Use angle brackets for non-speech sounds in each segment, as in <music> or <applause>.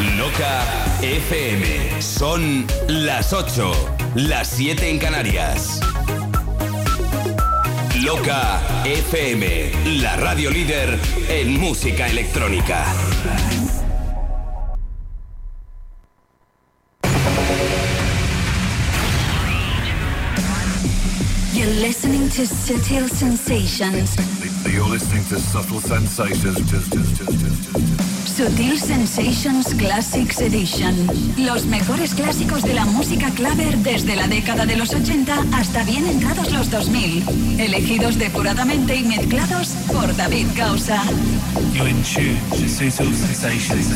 Loca FM. Son las 8, las 7 en Canarias. Loca FM, la radio líder en música electrónica. You're listening to Sutil Sensations. You're listening to Subtle Sensations. Sutil Sensations Classics Edition. Los mejores clásicos de la música claver desde la década de los 80 hasta bien entrados los 2000. Elegidos depuradamente y mezclados por David Causa. You're in tune to Sutil Sensations. <laughs>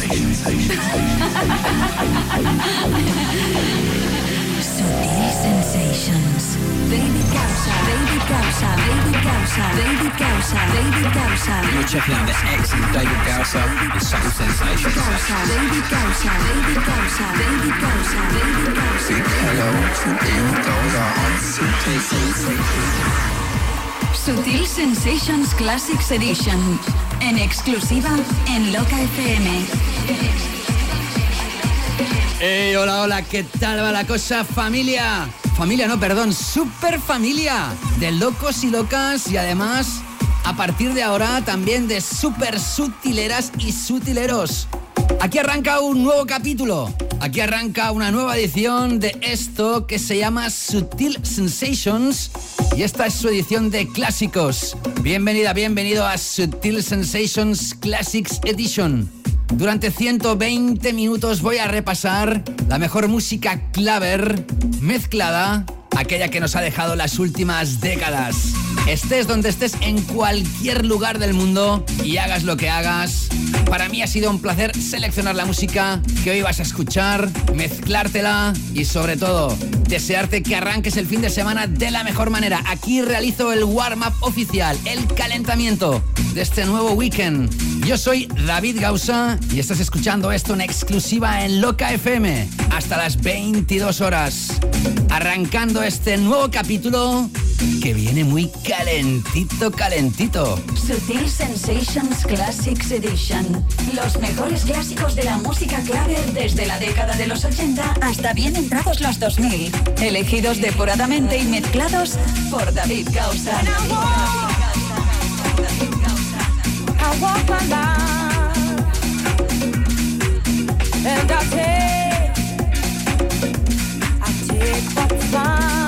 Sutil Sensations. David Causa, David Causa, David Causa, David Causa, David Causa. You're checking out the excellent David Gausa and Subtle Sensations. Causa, David Causa, David Causa, David Causa, David Causa. Hello to David Gausa on Sutil Sensations. Sutil Sensations Classics Edition. En exclusiva en Loca FM. ¡Hey, hola, hola! ¿Qué tal va la cosa, familia? Familia, no, perdón, super familia de locos y locas y además, a partir de ahora, también de super sutileras y sutileros. Aquí arranca un nuevo capítulo. Aquí arranca una nueva edición de esto que se llama Sutil Sensations. Y esta es su edición de clásicos. Bienvenida, bienvenido a Sutil Sensations Classics Edition. Durante 120 minutos voy a repasar la mejor música claver mezclada, aquella que nos ha dejado las últimas décadas. Estés donde estés en cualquier lugar del mundo y hagas lo que hagas. Para mí ha sido un placer seleccionar la música que hoy vas a escuchar, mezclártela y sobre todo desearte que arranques el fin de semana de la mejor manera. Aquí realizo el warm-up oficial, el calentamiento de este nuevo weekend. Yo soy David Gausa y estás escuchando esto en exclusiva en Loca FM hasta las 22 horas. Arrancando este nuevo capítulo que viene muy calentito, calentito. Sutil Sensations Classics Edition. Los mejores clásicos de la música clave desde la década de los 80 hasta bien entrados los 2000. Elegidos depuradamente y mezclados por David Causa. I walk my life and I take, take what's mine,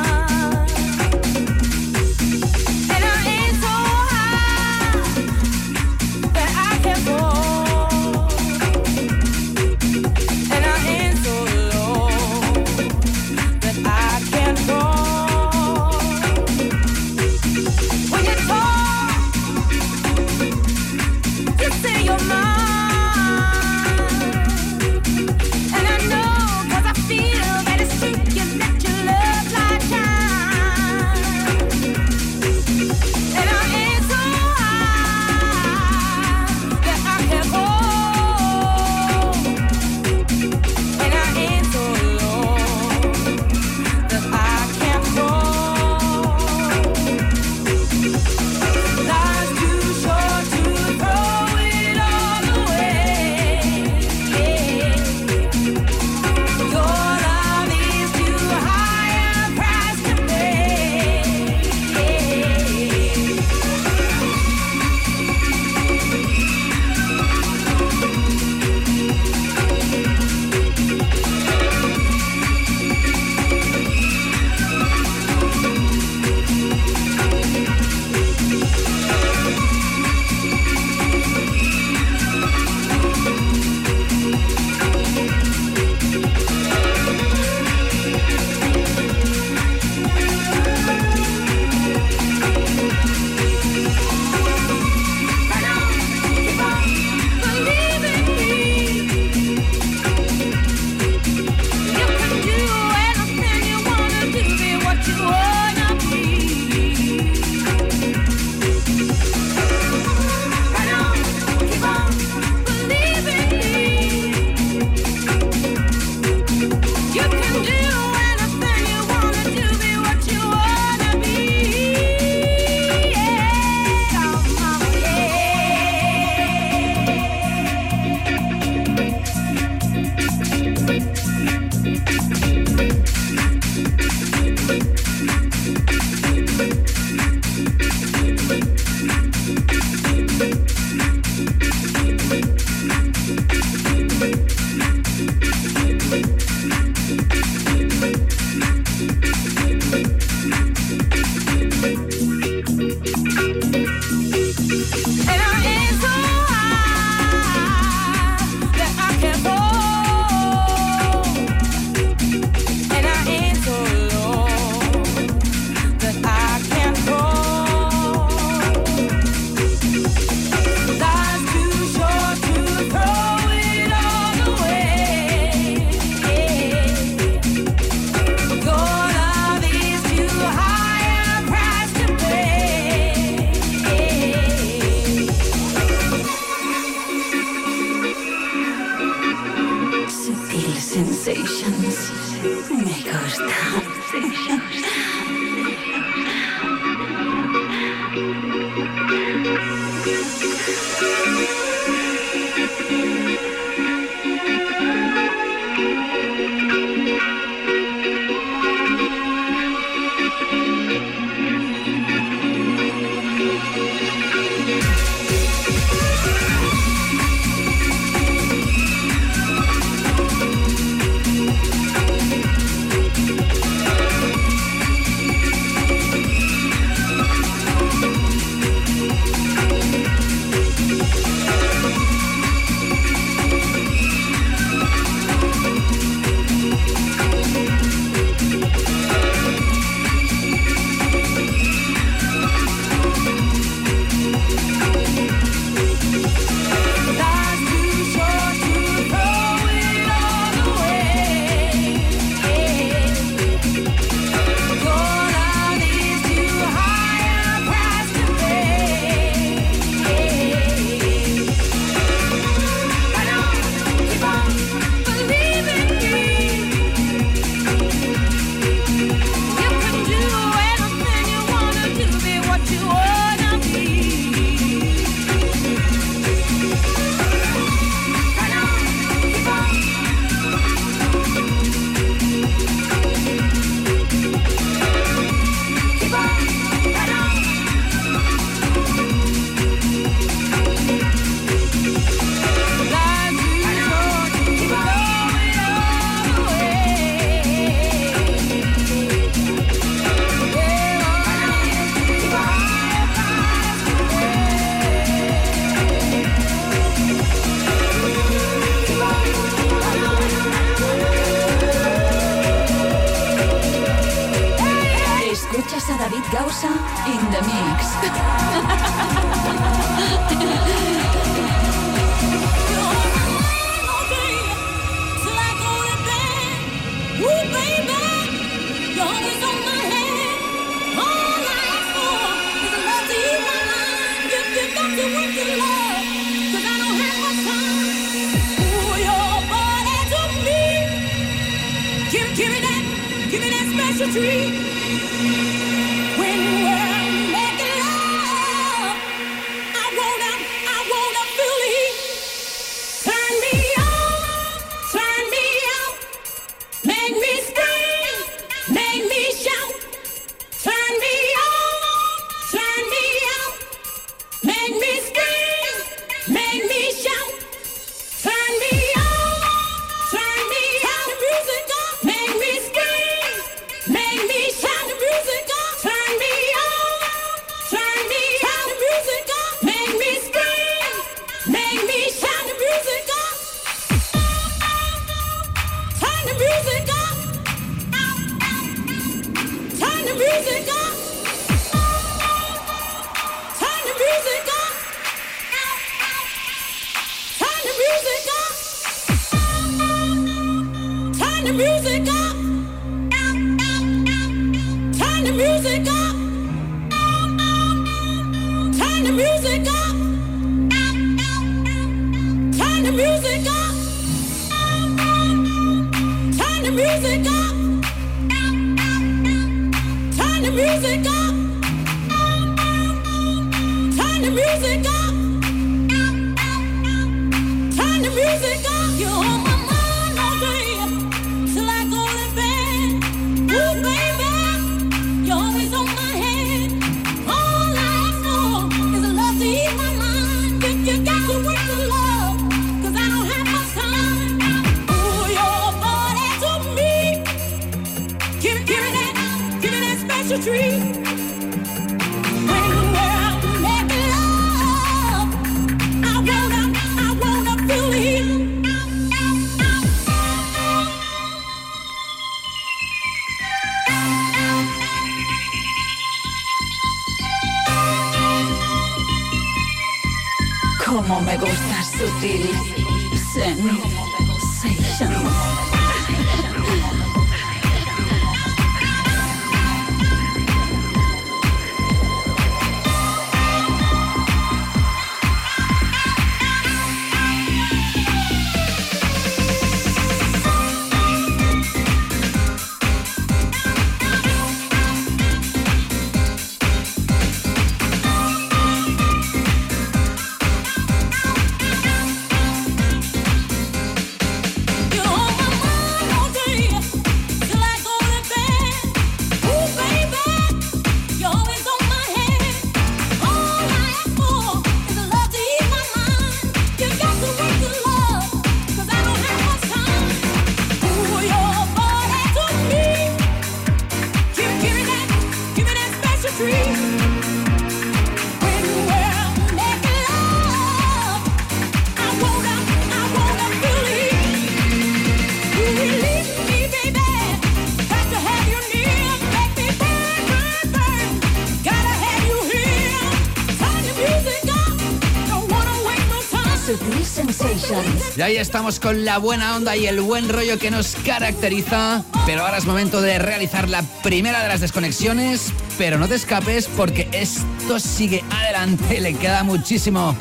ahí estamos con la buena onda y el buen rollo que nos caracteriza. Pero ahora es momento de realizar la primera de las desconexiones. Pero no te escapes porque esto sigue adelante, le queda muchísimo.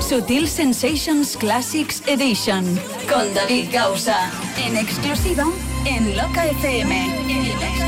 Sutil Sensations Classics Edition con David Gausa. En exclusiva en Loca FM. En Loca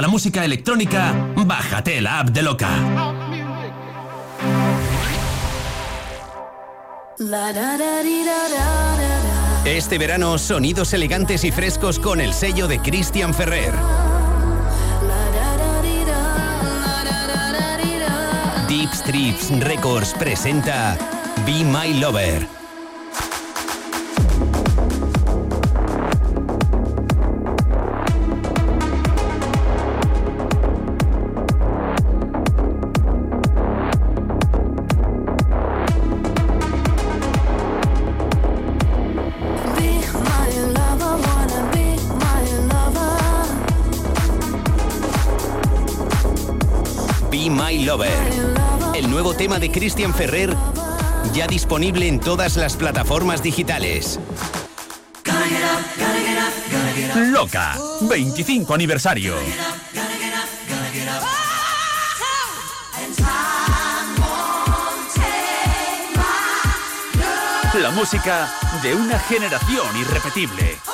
La música electrónica, bájate la app de Loca. Este verano, sonidos elegantes y frescos con el sello de Christian Ferrer. Deep Strips Records presenta Be My Lover. Tema de Christian Ferrer ya disponible en todas las plataformas digitales. Loca, 25 aniversario. La música de una generación irrepetible.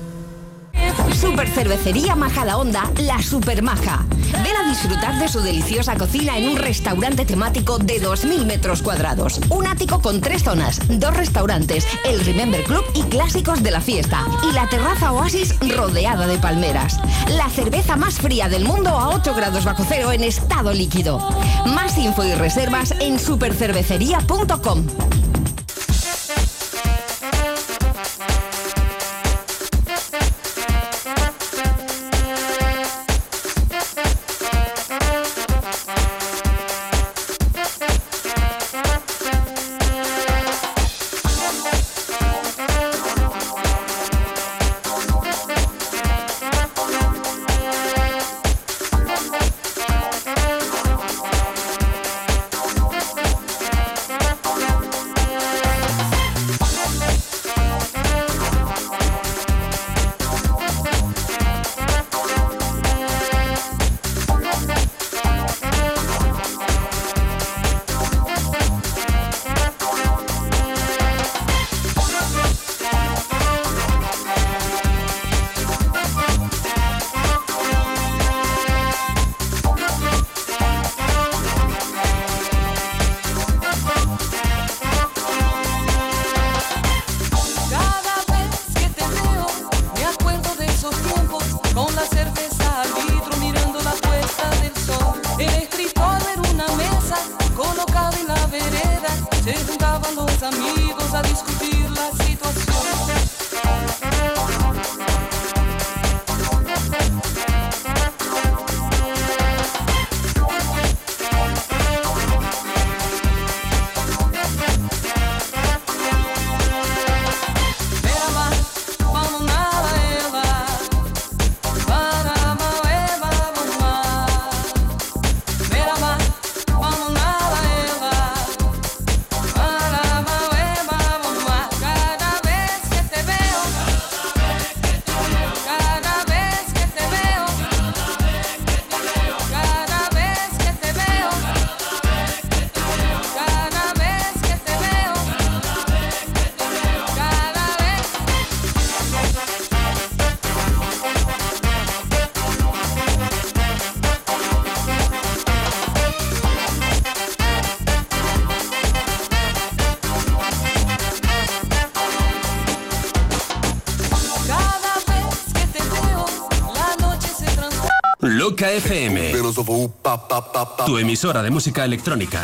Super Cervecería Majadahonda, la Super Maja. Ven a disfrutar de su deliciosa cocina en un restaurante temático de 2.000 metros cuadrados. Un ático con tres zonas, dos restaurantes, el Remember Club y clásicos de la fiesta. Y la terraza Oasis rodeada de palmeras. La cerveza más fría del mundo a 8 grados bajo cero en estado líquido. Más info y reservas en supercervecería.com. FM. Tu emisora de música electrónica.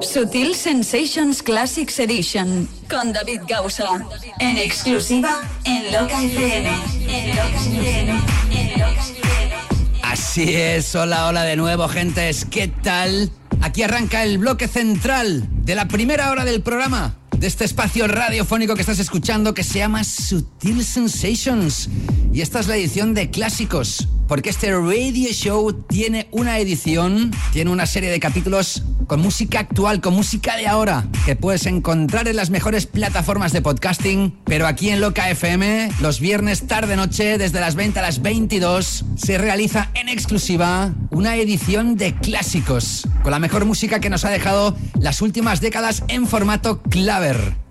Sutil Sensations Classics Edition con David Gausa. En exclusiva en Loca FM. En Loca FM. En Loca FM. Así es, hola, hola de nuevo, gentes. ¿Qué tal? Aquí arranca el bloque central de la primera hora del programa de este espacio radiofónico que estás escuchando que se llama Sutil Sensations. Y esta es la edición de clásicos, porque este radio show tiene una edición, tiene una serie de capítulos con música actual, con música de ahora, que puedes encontrar en las mejores plataformas de podcasting, pero aquí en Loca FM, los viernes tarde-noche, desde las 20 a las 22, se realiza en exclusiva una edición de clásicos, con la mejor música que nos ha dejado las últimas décadas en formato claver.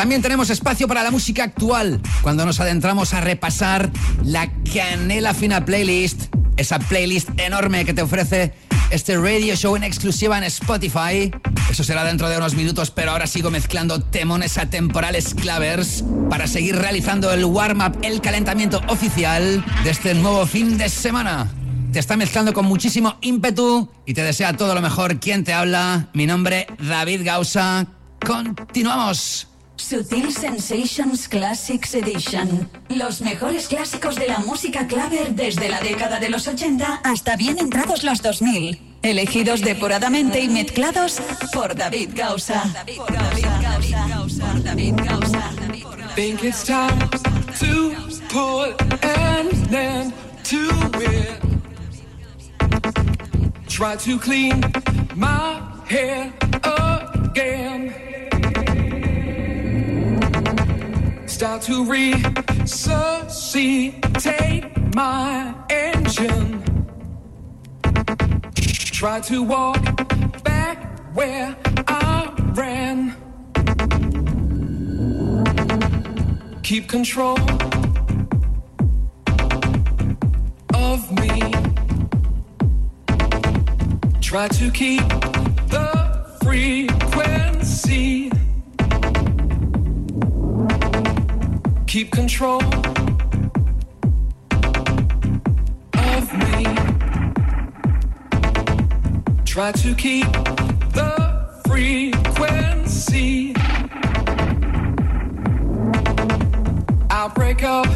También tenemos espacio para la música actual, cuando nos adentramos a repasar la Canela Fina Playlist, esa playlist enorme que te ofrece este radio show en exclusiva en Spotify. Eso será dentro de unos minutos, pero ahora sigo mezclando temones atemporales clavers para seguir realizando el warm-up, el calentamiento oficial de este nuevo fin de semana. Te está mezclando con muchísimo ímpetu y te desea todo lo mejor. ¿Quién te habla? Mi nombre, David Gausa. Continuamos. Sutil Sensations Classics Edition. Los mejores clásicos de la música claver desde la década de los 80 hasta bien entrados los 2000. Elegidos depuradamente y mezclados. Por David Gausa. Think it's time to put an end to it. Try to clean my hair again. Start to resuscitate my engine. Try to walk back where I ran. Keep control of me. Try to keep the frequency. Keep control of me. Try to keep the frequency. I'll break up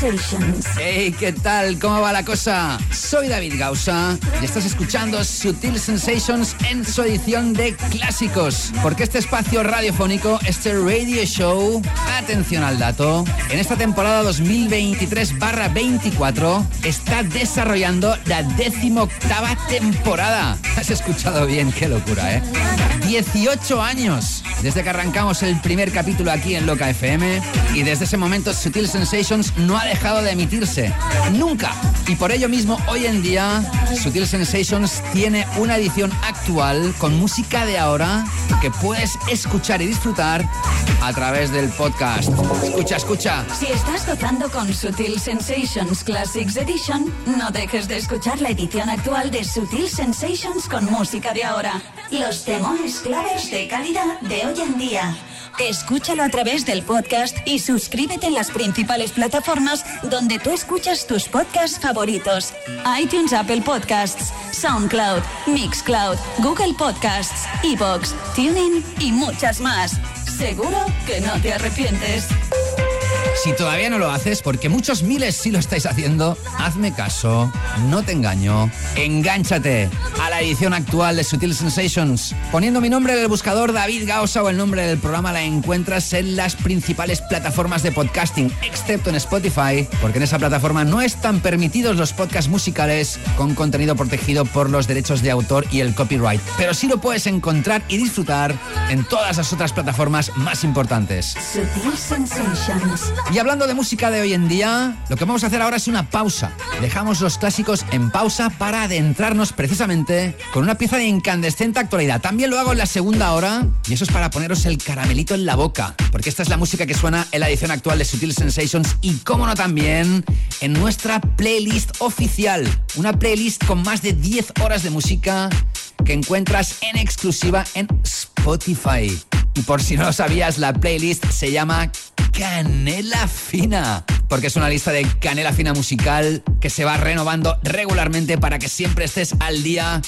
Sensations. Hey, ¿qué tal? ¿Cómo va la cosa? Soy David Gausa y estás escuchando Sutil Sensations en su edición de clásicos. Porque este espacio radiofónico, este radio show, atención al dato, en esta temporada 2023-24 está desarrollando la decimoctava temporada. Has escuchado bien, qué locura, ¿eh? 18 años desde que arrancamos el primer capítulo aquí en Loca FM y desde ese momento Sutil Sensations no ha dejado de emitirse. Nunca. Y por ello mismo, hoy en día, Sutil Sensations tiene una edición actual con música de ahora que puedes escuchar y disfrutar a través del podcast. Escucha, escucha. Si estás gozando con Sutil Sensations Classics Edition, no dejes de escuchar la edición actual de Sutil Sensations con música de ahora. Los temores claves de calidad de hoy en día. Escúchalo a través del podcast y suscríbete en las principales plataformas donde tú escuchas tus podcasts favoritos. iTunes, Apple Podcasts, SoundCloud, Mixcloud, Google Podcasts, Evox, TuneIn y muchas más. Seguro que no te arrepientes. Si todavía no lo haces, porque muchos miles sí lo estáis haciendo, hazme caso, no te engaño, engánchate a la edición actual de Sutil Sensations. Poniendo mi nombre en el buscador David Gausa o el nombre del programa la encuentras en las principales plataformas de podcasting, excepto en Spotify, porque en esa plataforma no están permitidos los podcasts musicales con contenido protegido por los derechos de autor y el copyright. Pero sí lo puedes encontrar y disfrutar en todas las otras plataformas más importantes. Y hablando de música de hoy en día, lo que vamos a hacer ahora es una pausa. Dejamos los clásicos en pausa para adentrarnos precisamente con una pieza de incandescente actualidad. También lo hago en la segunda hora y eso es para poneros el caramelito en la boca, porque esta es la música que suena en la edición actual de Sutil Sensations y, cómo no, también en nuestra playlist oficial. Una playlist con más de 10 horas de música que encuentras en exclusiva en Spotify. Y por si no lo sabías, la playlist se llama Canela Fina, porque es una lista de canela fina musical que se va renovando regularmente para que siempre estés al día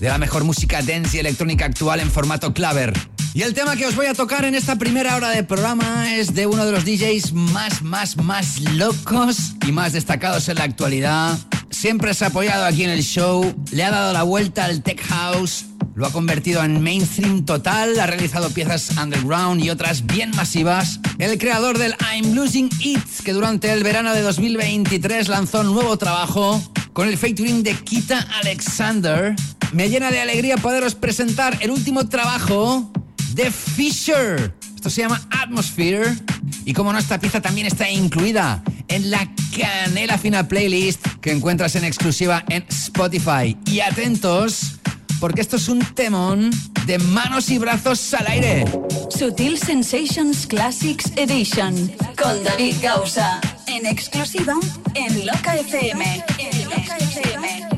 de la mejor música dance y electrónica actual en formato claver. Y el tema que os voy a tocar en esta primera hora de programa es de uno de los DJs más, más, más locos y más destacados en la actualidad. Siempre se ha apoyado aquí en el show, le ha dado la vuelta al tech house, lo ha convertido en mainstream total, ha realizado piezas underground y otras bien masivas. El creador del I'm Losing It, que durante el verano de 2023 lanzó un nuevo trabajo con el featuring de Kita Alexander. Me llena de alegría poderos presentar el último trabajo de Fisher. Esto se llama Atmosphere. Y como no, esta pieza también está incluida en la Canela Fina Playlist que encuentras en exclusiva en Spotify. Y atentos, porque esto es un temón de manos y brazos al aire. Sutil Sensations Classics Edition con David Gausa. En exclusiva en Loca FM. En Loca FM.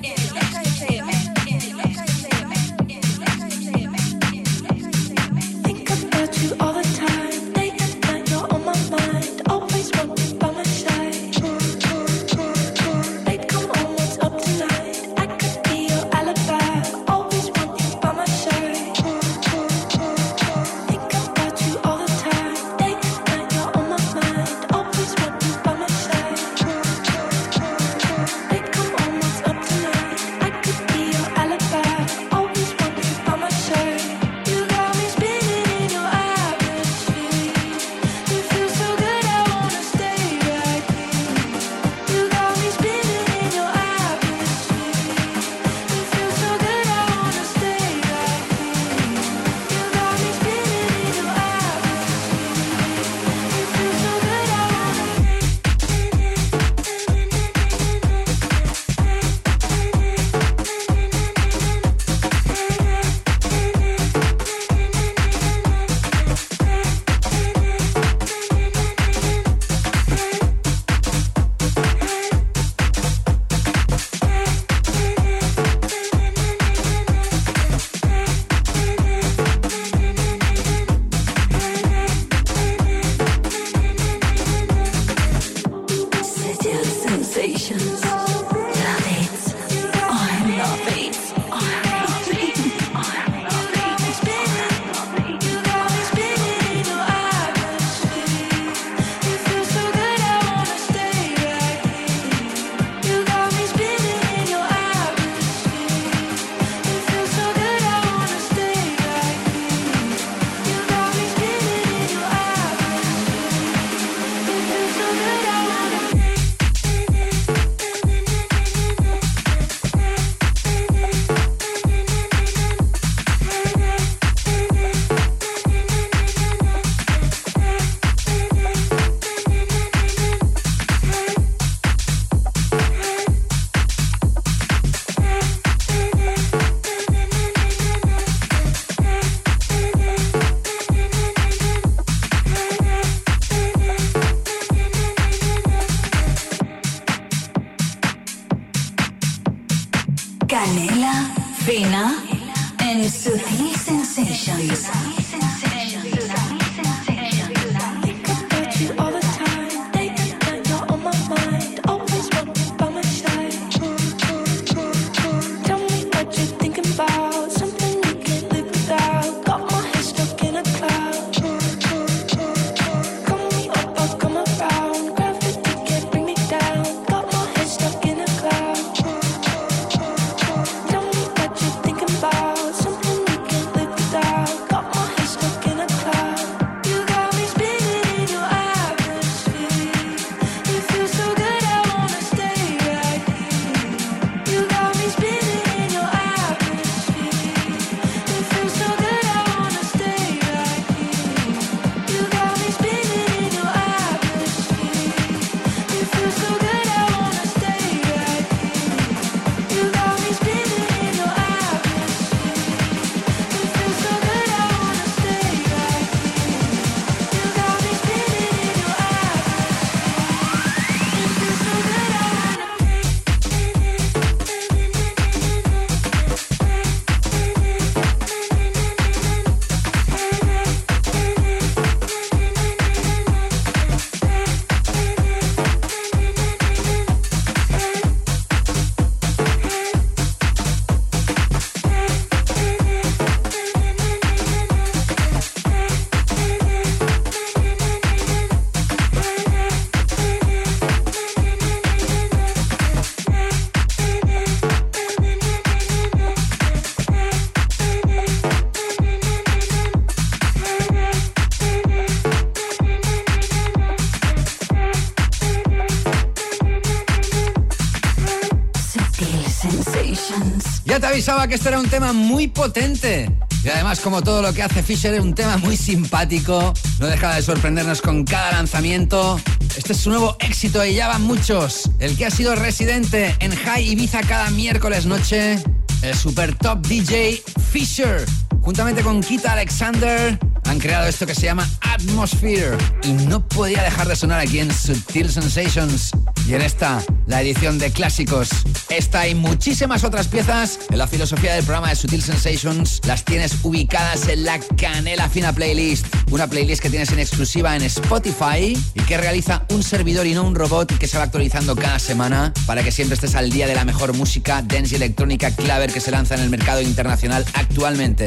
Avisaba que este era un tema muy potente. Y además, como todo lo que hace Fisher, es un tema muy simpático. No deja de sorprendernos con cada lanzamiento. Este es su nuevo éxito y ya van muchos. El que ha sido residente en High Ibiza cada miércoles noche. El super top DJ Fisher. Juntamente con Kita Alexander han creado esto que se llama Atmosphere. Y no podía dejar de sonar aquí en Subtil Sensations. Y en esta, la edición de clásicos. Esta y muchísimas otras piezas en la filosofía del programa de Sutil Sensations las tienes ubicadas en la Canela Fina Playlist. Una playlist que tienes en exclusiva en Spotify y que realiza un servidor y no un robot que se va actualizando cada semana para que siempre estés al día de la mejor música dance y electrónica claver que se lanza en el mercado internacional actualmente.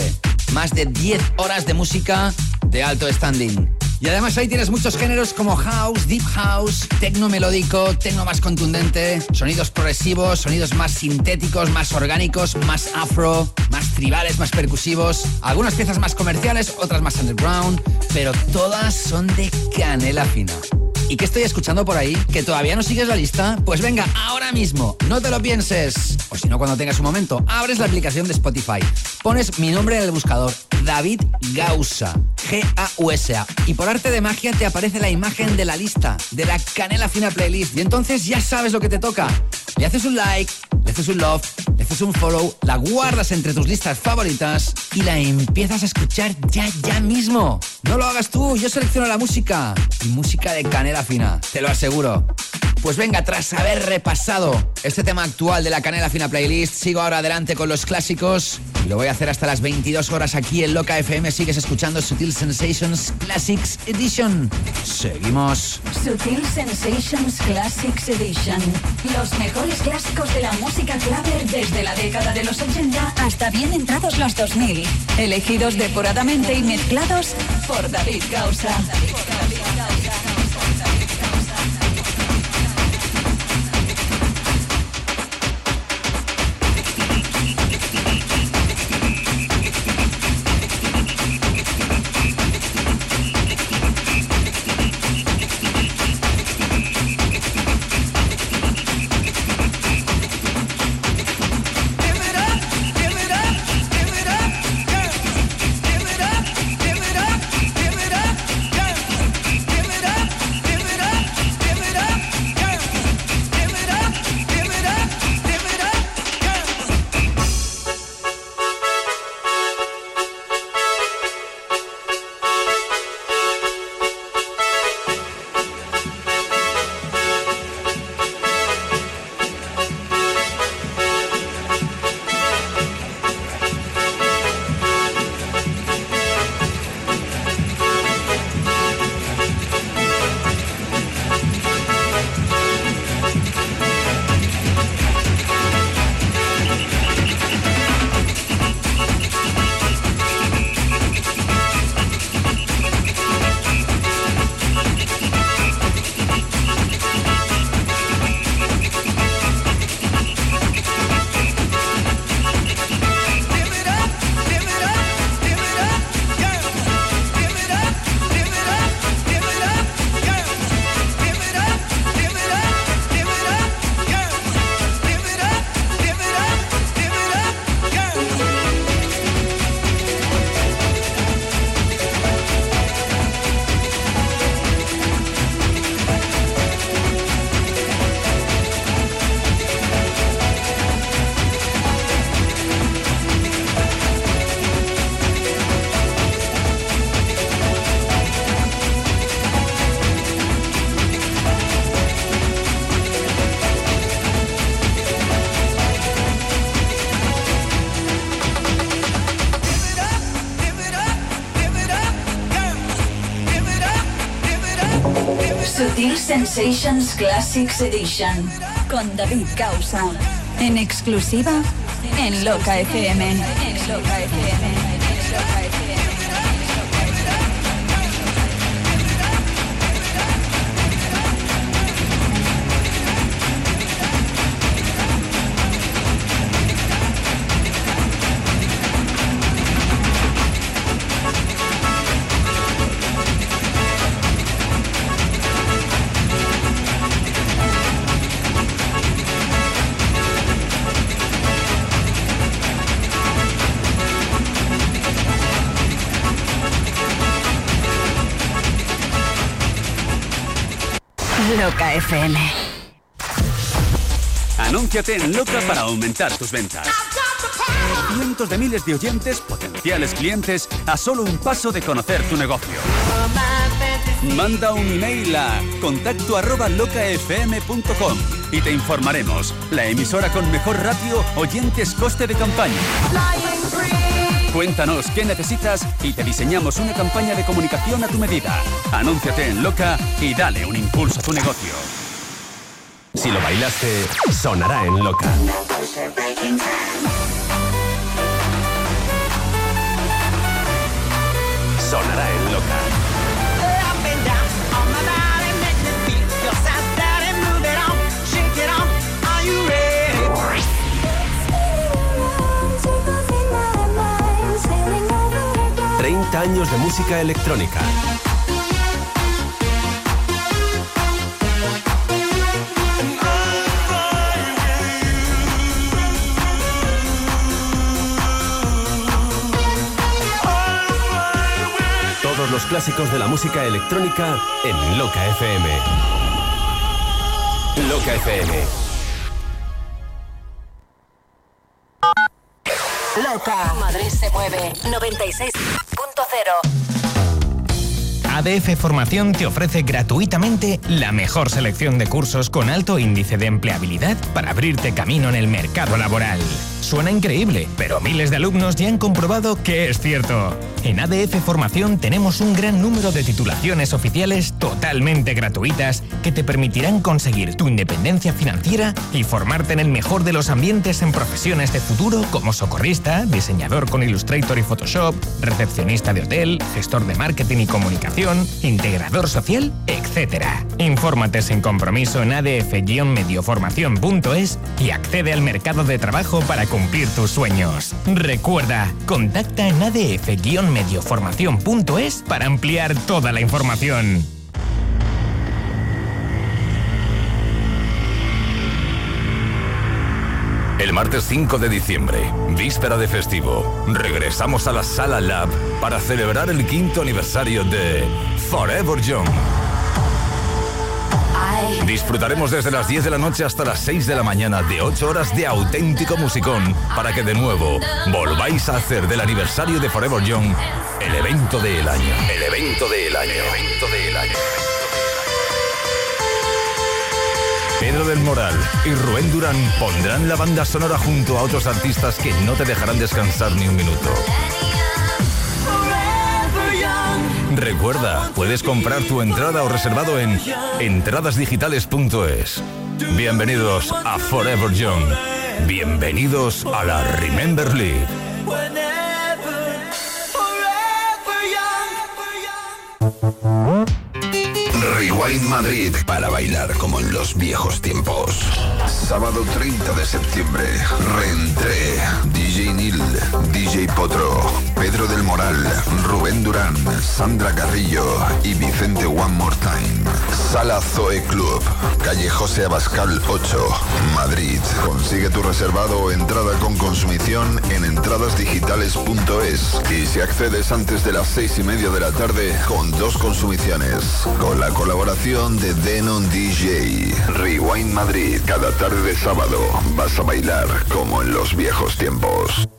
Más de 10 horas de música de alto standing. Y además ahí tienes muchos géneros como house, deep house, tecno melódico, tecno más contundente, sonidos progresivos, sonidos más sintéticos, más orgánicos, más afro, más tribales, más percusivos, algunas piezas más comerciales, otras más underground, pero todas son de canela fina. ¿Y qué estoy escuchando por ahí? ¿Que todavía no sigues la lista? Pues venga, ahora mismo, no te lo pienses. O si no, cuando tengas un momento, abres la aplicación de Spotify, pones mi nombre en el buscador, David Gausa, G-A-U-S-A, y por arte de magia te aparece la imagen de la lista, de la Canela Fina Playlist, y entonces ya sabes lo que te toca. Le haces un like, le haces un love, le haces un follow, la guardas entre tus listas favoritas y la empiezas a escuchar ya, ya mismo. No lo hagas tú, yo selecciono la música. Y música de canela fina, te lo aseguro. Pues venga, tras haber repasado este tema actual de la Canela Fina Playlist, sigo ahora adelante con los clásicos y lo voy a hacer hasta las 22 horas aquí en Loca FM. Sigues escuchando Sutil Sensations Classics Edition. Seguimos. Sutil Sensations Classics Edition. Los mejores clásicos de la música clave desde la década de los 80 hasta bien entrados los 2000. Elegidos depuradamente y mezclados por David. Give it up, Sensations Classics Edition con David Causa. En exclusiva en Loca FM. En Loca FM. Anúnciate en Loca para aumentar tus ventas. Cientos de miles de oyentes, potenciales clientes, a solo un paso de conocer tu negocio. Manda un email a contacto locafm.com y te informaremos. La emisora con mejor ratio, oyentes, coste de campaña. Cuéntanos qué necesitas y te diseñamos una campaña de comunicación a tu medida. Anúnciate en Loca y dale un impulso a tu negocio. Si lo bailaste, sonará en Loca. Sonará en Loca. ...30 años de música electrónica. Clásicos de la música electrónica en Loca FM. Loca FM. Loca. Madrid se mueve. 96.0. ADF Formación te ofrece gratuitamente la mejor selección de cursos con alto índice de empleabilidad para abrirte camino en el mercado laboral. Suena increíble, pero miles de alumnos ya han comprobado que es cierto. En ADF Formación tenemos un gran número de titulaciones oficiales totalmente gratuitas que te permitirán conseguir tu independencia financiera y formarte en el mejor de los ambientes en profesiones de futuro como socorrista, diseñador con Illustrator y Photoshop, recepcionista de hotel, gestor de marketing y comunicación, integrador social, etc. Infórmate sin compromiso en adf-medioformación.es y accede al mercado de trabajo para cumplir tus sueños. Recuerda, contacta en adf-medioformación.es para ampliar toda la información. El martes 5 de diciembre, víspera de festivo, regresamos a la Sala Lab para celebrar el quinto aniversario de Forever Young. Disfrutaremos desde las 10 de la noche hasta las 6 de la mañana de 8 horas de auténtico musicón para que de nuevo volváis a hacer del aniversario de Forever Young el evento del año. El evento del año. El evento del año. Pedro del Moral y Rubén Durán pondrán la banda sonora junto a otros artistas que no te dejarán descansar ni un minuto. Recuerda, puedes comprar tu entrada o reservado en entradasdigitales.es. Bienvenidos a Forever Young. Bienvenidos a la Remember League. Rewind Madrid para bailar como en los viejos tiempos. Sábado 30 de septiembre, reentré. DJ Nil, DJ Potro, Pedro del Moral, Rubén Durán, Sandra Carrillo y Vicente One More Time. Sala Zoe Club, calle José Abascal 8, Madrid. Consigue tu reservado o entrada con consumición en entradasdigitales.es y si accedes antes de las seis y media de la tarde con dos consumiciones. Con la colaboración de Denon DJ. Rewind Madrid. Cada tarde de sábado vas a bailar como en los viejos tiempos.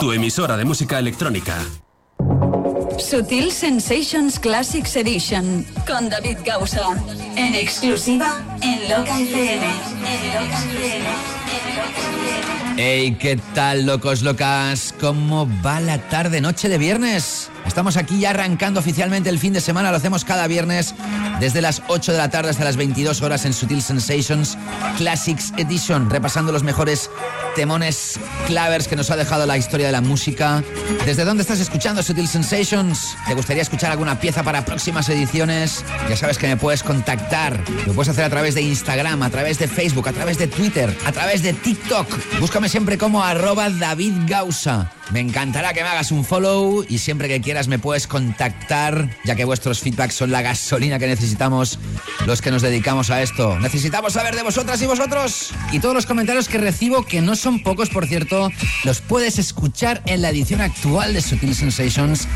Tu emisora de música electrónica. Sutil Sensations Classics Edition con David Gausa. En exclusiva en Loca FM. En Loca FM. Hey, ¿qué tal, locos, locas? ¿Cómo va la tarde, noche de viernes? Estamos aquí ya arrancando oficialmente el fin de semana, lo hacemos cada viernes desde las 8 de la tarde hasta las 22 horas en Sutil Sensations Classics Edition, repasando los mejores temones clavers que nos ha dejado la historia de la música. ¿Desde dónde estás escuchando Sutil Sensations? ¿Te gustaría escuchar alguna pieza para próximas ediciones? Ya sabes que me puedes contactar. Lo puedes hacer a través de Instagram, a través de Facebook, a través de Twitter, a través de TikTok. Búscame siempre como arroba David Gausa. Me encantará que me hagas un follow y siempre que quieras me puedes contactar, ya que vuestros feedbacks son la gasolina que necesitamos los que nos dedicamos a esto. Necesitamos saber de vosotras y vosotros. Y todos los comentarios que recibo, que no son pocos, por cierto, los puedes escuchar en la edición actual de Sutil Sensations,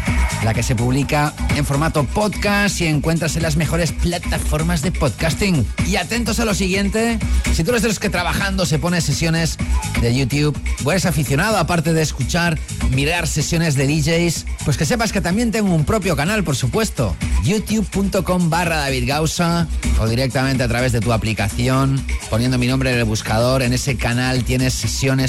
la que se publica en formato podcast y encuentras en las mejores plataformas de podcasting. Y atentos a lo siguiente, si tú eres de los que trabajando se pone sesiones de YouTube, o eres aficionado aparte de escuchar mirar sesiones de DJs, pues que sepas que también tengo un propio canal, por supuesto. youtube.com barra David Gausa o directamente a través de tu aplicación, poniendo mi nombre en el buscador. En ese canal tienes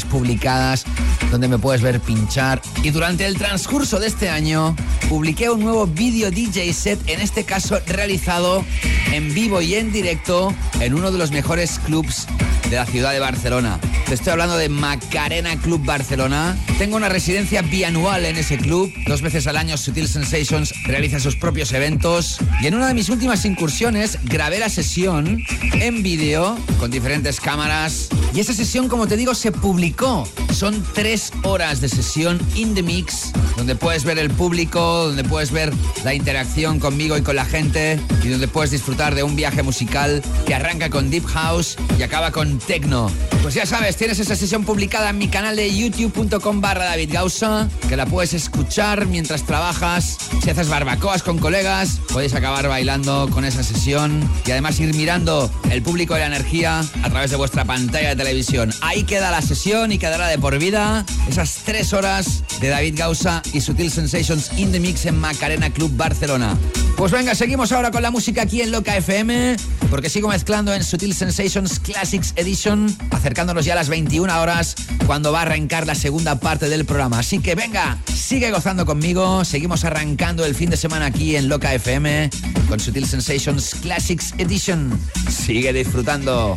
publicadas donde me puedes ver pinchar. Y durante el transcurso de este año publiqué un nuevo vídeo DJ set, en este caso realizado en vivo y en directo en uno de los mejores clubs de la ciudad de Barcelona. Te estoy hablando de Macarena Club Barcelona. Tengo una residencia bianual en ese club. Dos veces al año Sutil Sensations realiza sus propios eventos. Y en una de mis últimas incursiones grabé la sesión en vídeo con diferentes cámaras. Y esa sesión, como te digo, se publicó. Son tres horas de sesión in the mix, donde puedes ver el público, donde puedes ver la interacción conmigo y con la gente, y donde puedes disfrutar de un viaje musical que arranca con Deep House y acaba con Techno. Pues ya sabes, tienes esa sesión publicada en mi canal de youtube.com barra David Gausa, que la puedes escuchar mientras trabajas, si haces barbacoas con colegas, podéis acabar bailando con esa sesión y además ir mirando el público y la energía a través de vuestra pantalla de televisión. Ahí queda la sesión y quedará de por vida esas tres horas de David Gausa y Sutil Sensations in the Mix en Macarena Club Barcelona. Pues venga, seguimos ahora con la música aquí en Loca FM, porque sigo mezclando en Sutil Sensations Classics Edition, acercándonos ya a las 21 horas cuando va a arrancar la segunda parte del programa. Así que venga, sigue gozando conmigo, seguimos arrancando el fin de semana aquí en Loca FM con Sutil Sensations Classics Edition. Sigue disfrutando.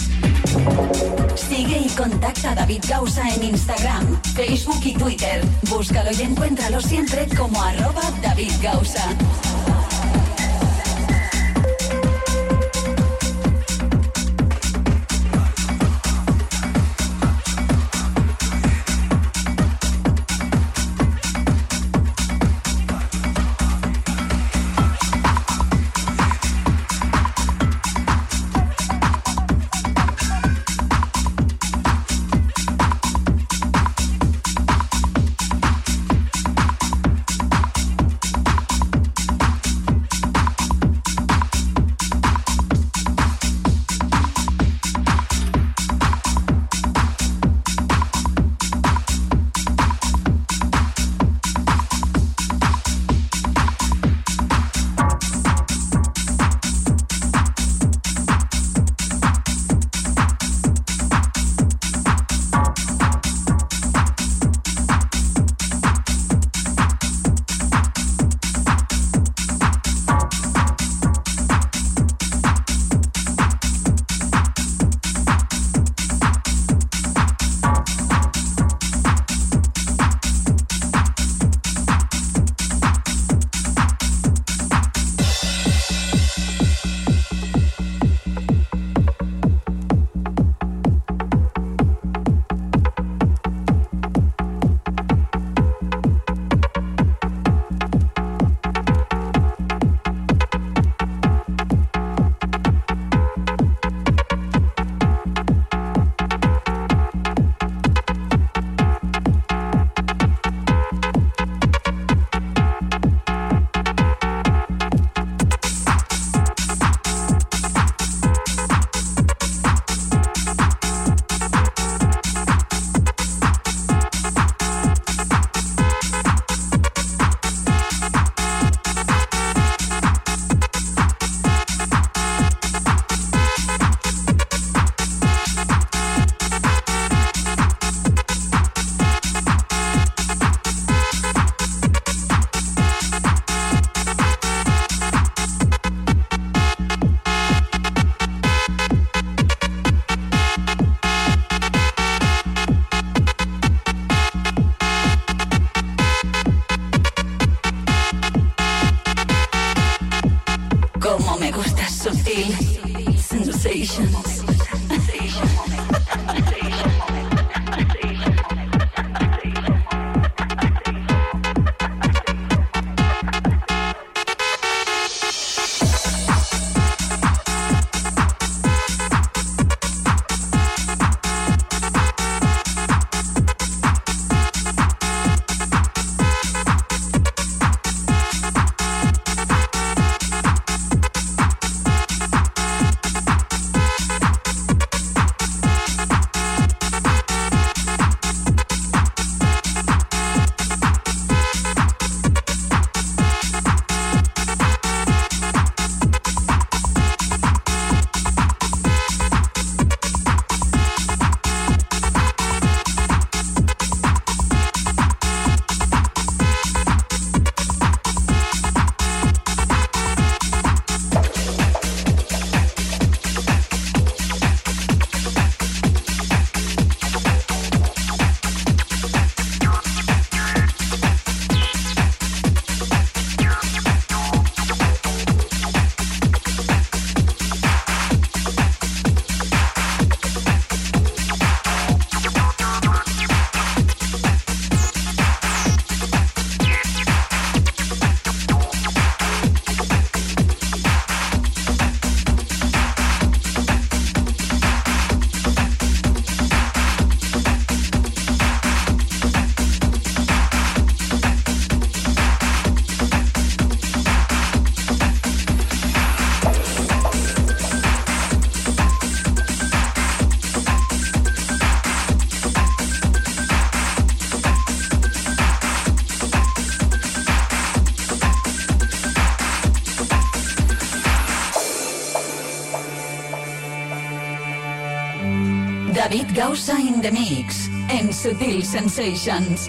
Sigue y contacta a David Gausa en Instagram, Facebook y Twitter. Búscalo y encuéntralo siempre como arroba David Gausa. Gausa in the Mix. En Sutil Sensations.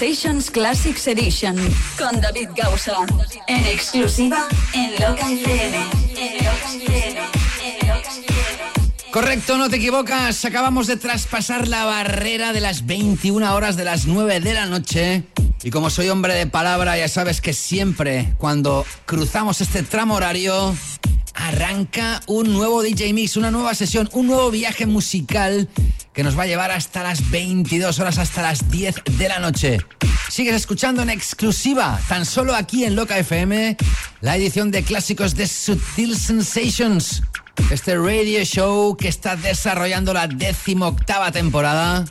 Sensations Classics Edition con David Gausa. En exclusiva en Loca FM. En Loca FM. Correcto, no te equivocas. Acabamos de traspasar la barrera de las 21 horas de las 9 de la noche. Y como soy hombre de palabra, ya sabes que siempre cuando cruzamos este tramo horario, arranca un nuevo DJ Mix, una nueva sesión, un nuevo viaje musical que nos va a llevar hasta las 22 horas, hasta las 10 de la noche. Sigues escuchando en exclusiva, tan solo aquí en Loca FM, la edición de clásicos de Sutil Sensations. Este radio show que está desarrollando la decimoctava temporada.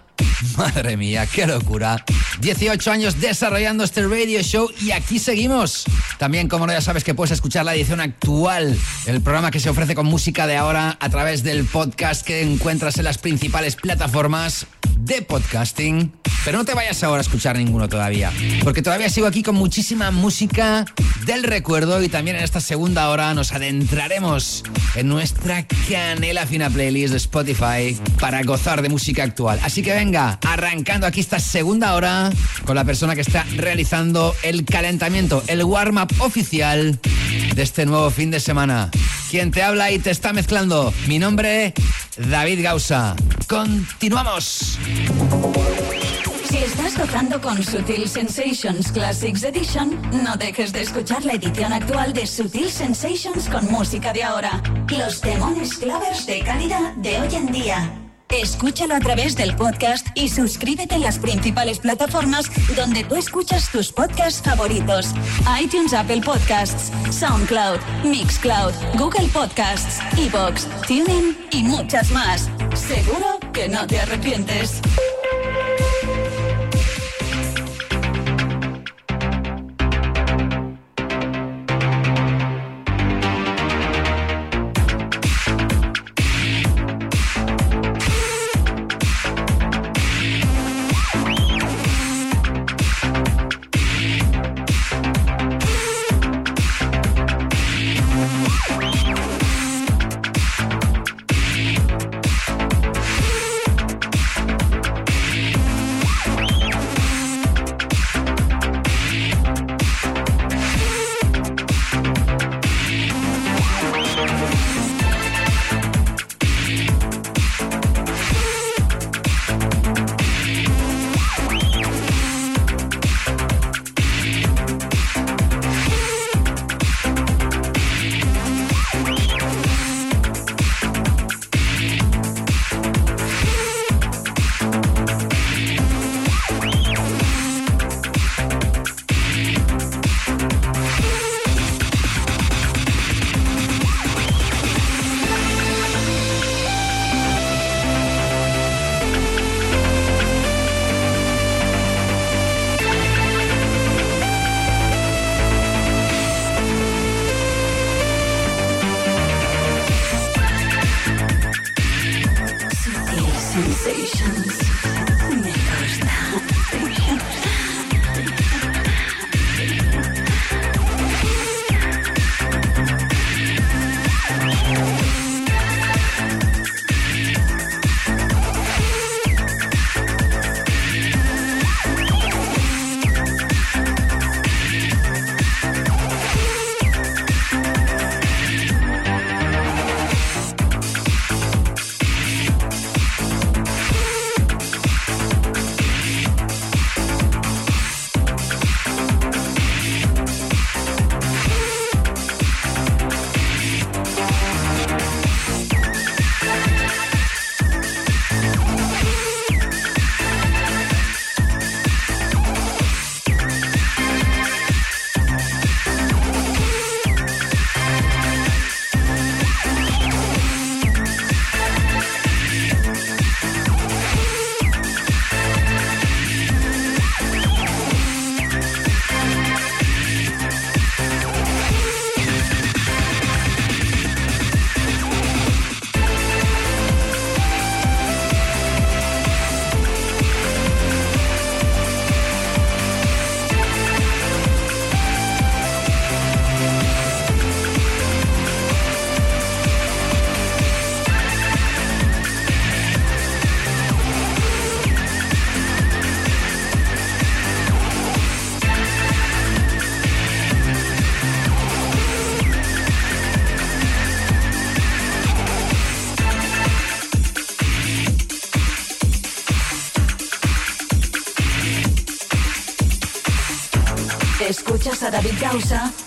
Madre mía, qué locura. 18 años desarrollando este radio show y aquí seguimos. También, como no, ya sabes que puedes escuchar la edición actual, el programa que se ofrece con música de ahora a través del podcast que encuentras en las principales plataformas de podcasting. Pero no te vayas ahora a escuchar ninguno todavía, porque todavía sigo aquí con muchísima música del recuerdo y también en esta segunda hora nos adentraremos en nuestra canela fina playlist de Spotify para gozar de música actual. Así que venga, arrancando aquí esta segunda hora con la persona que está realizando el calentamiento, el warm-up oficial de este nuevo fin de semana. Quien te habla y te está mezclando, mi nombre, David Gausa. Continuamos. Si estás tocando con Sutil Sensations Classics Edition, no dejes de escuchar la edición actual de Sutil Sensations con música de ahora. Los demones clavers de calidad de hoy en día. Escúchalo a través del podcast y suscríbete en las principales plataformas donde tú escuchas tus podcasts favoritos. iTunes, Apple Podcasts, SoundCloud, Mixcloud, Google Podcasts, Evox, TuneIn y muchas más. Seguro que no te arrepientes. A David Gausa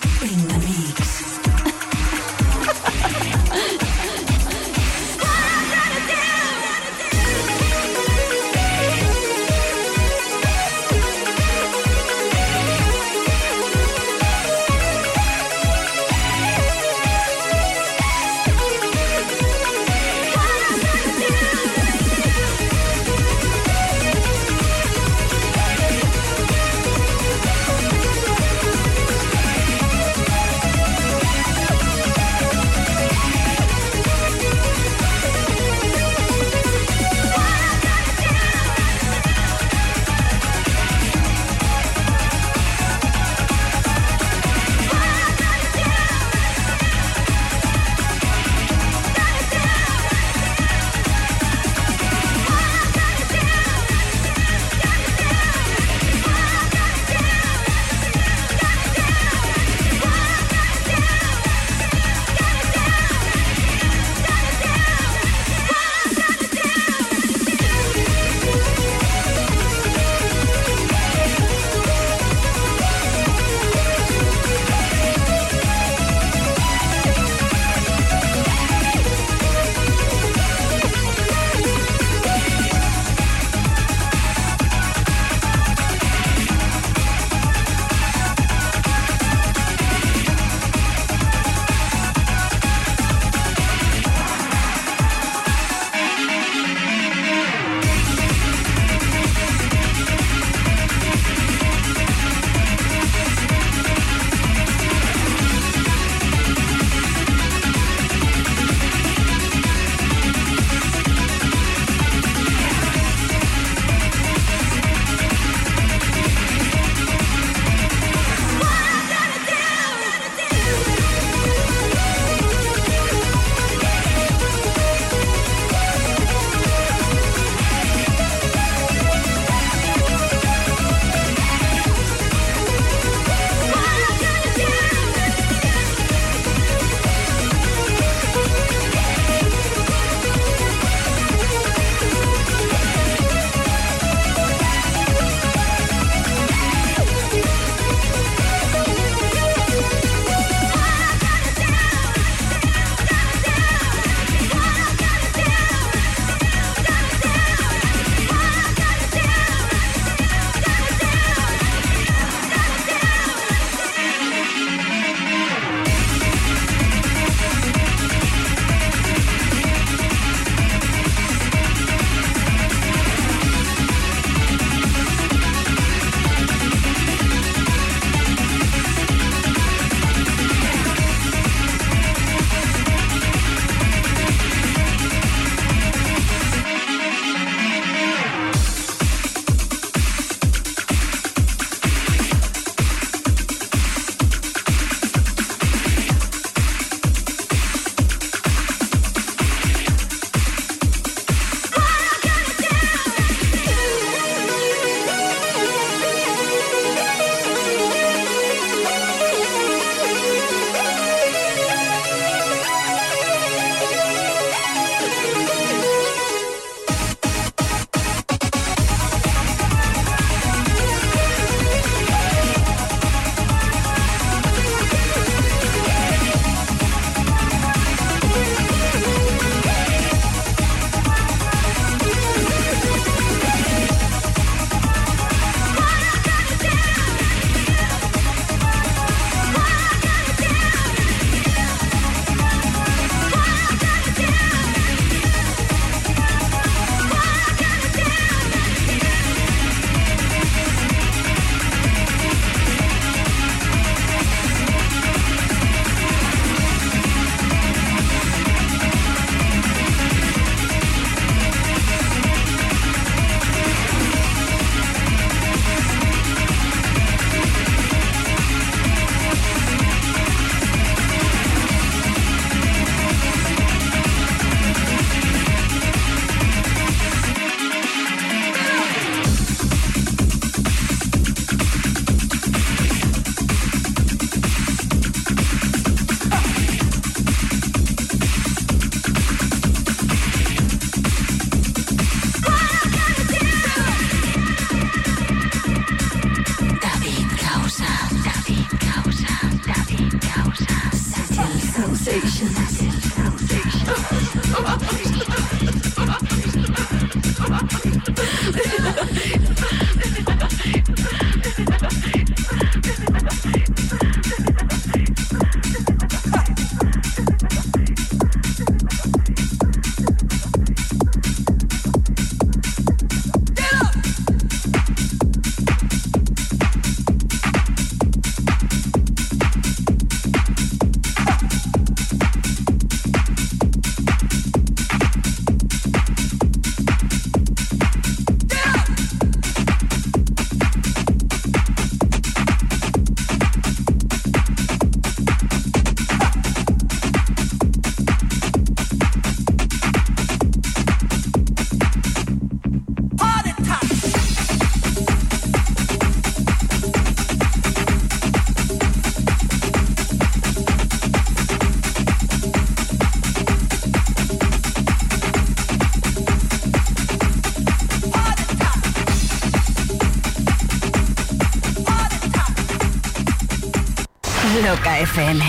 Loca FM.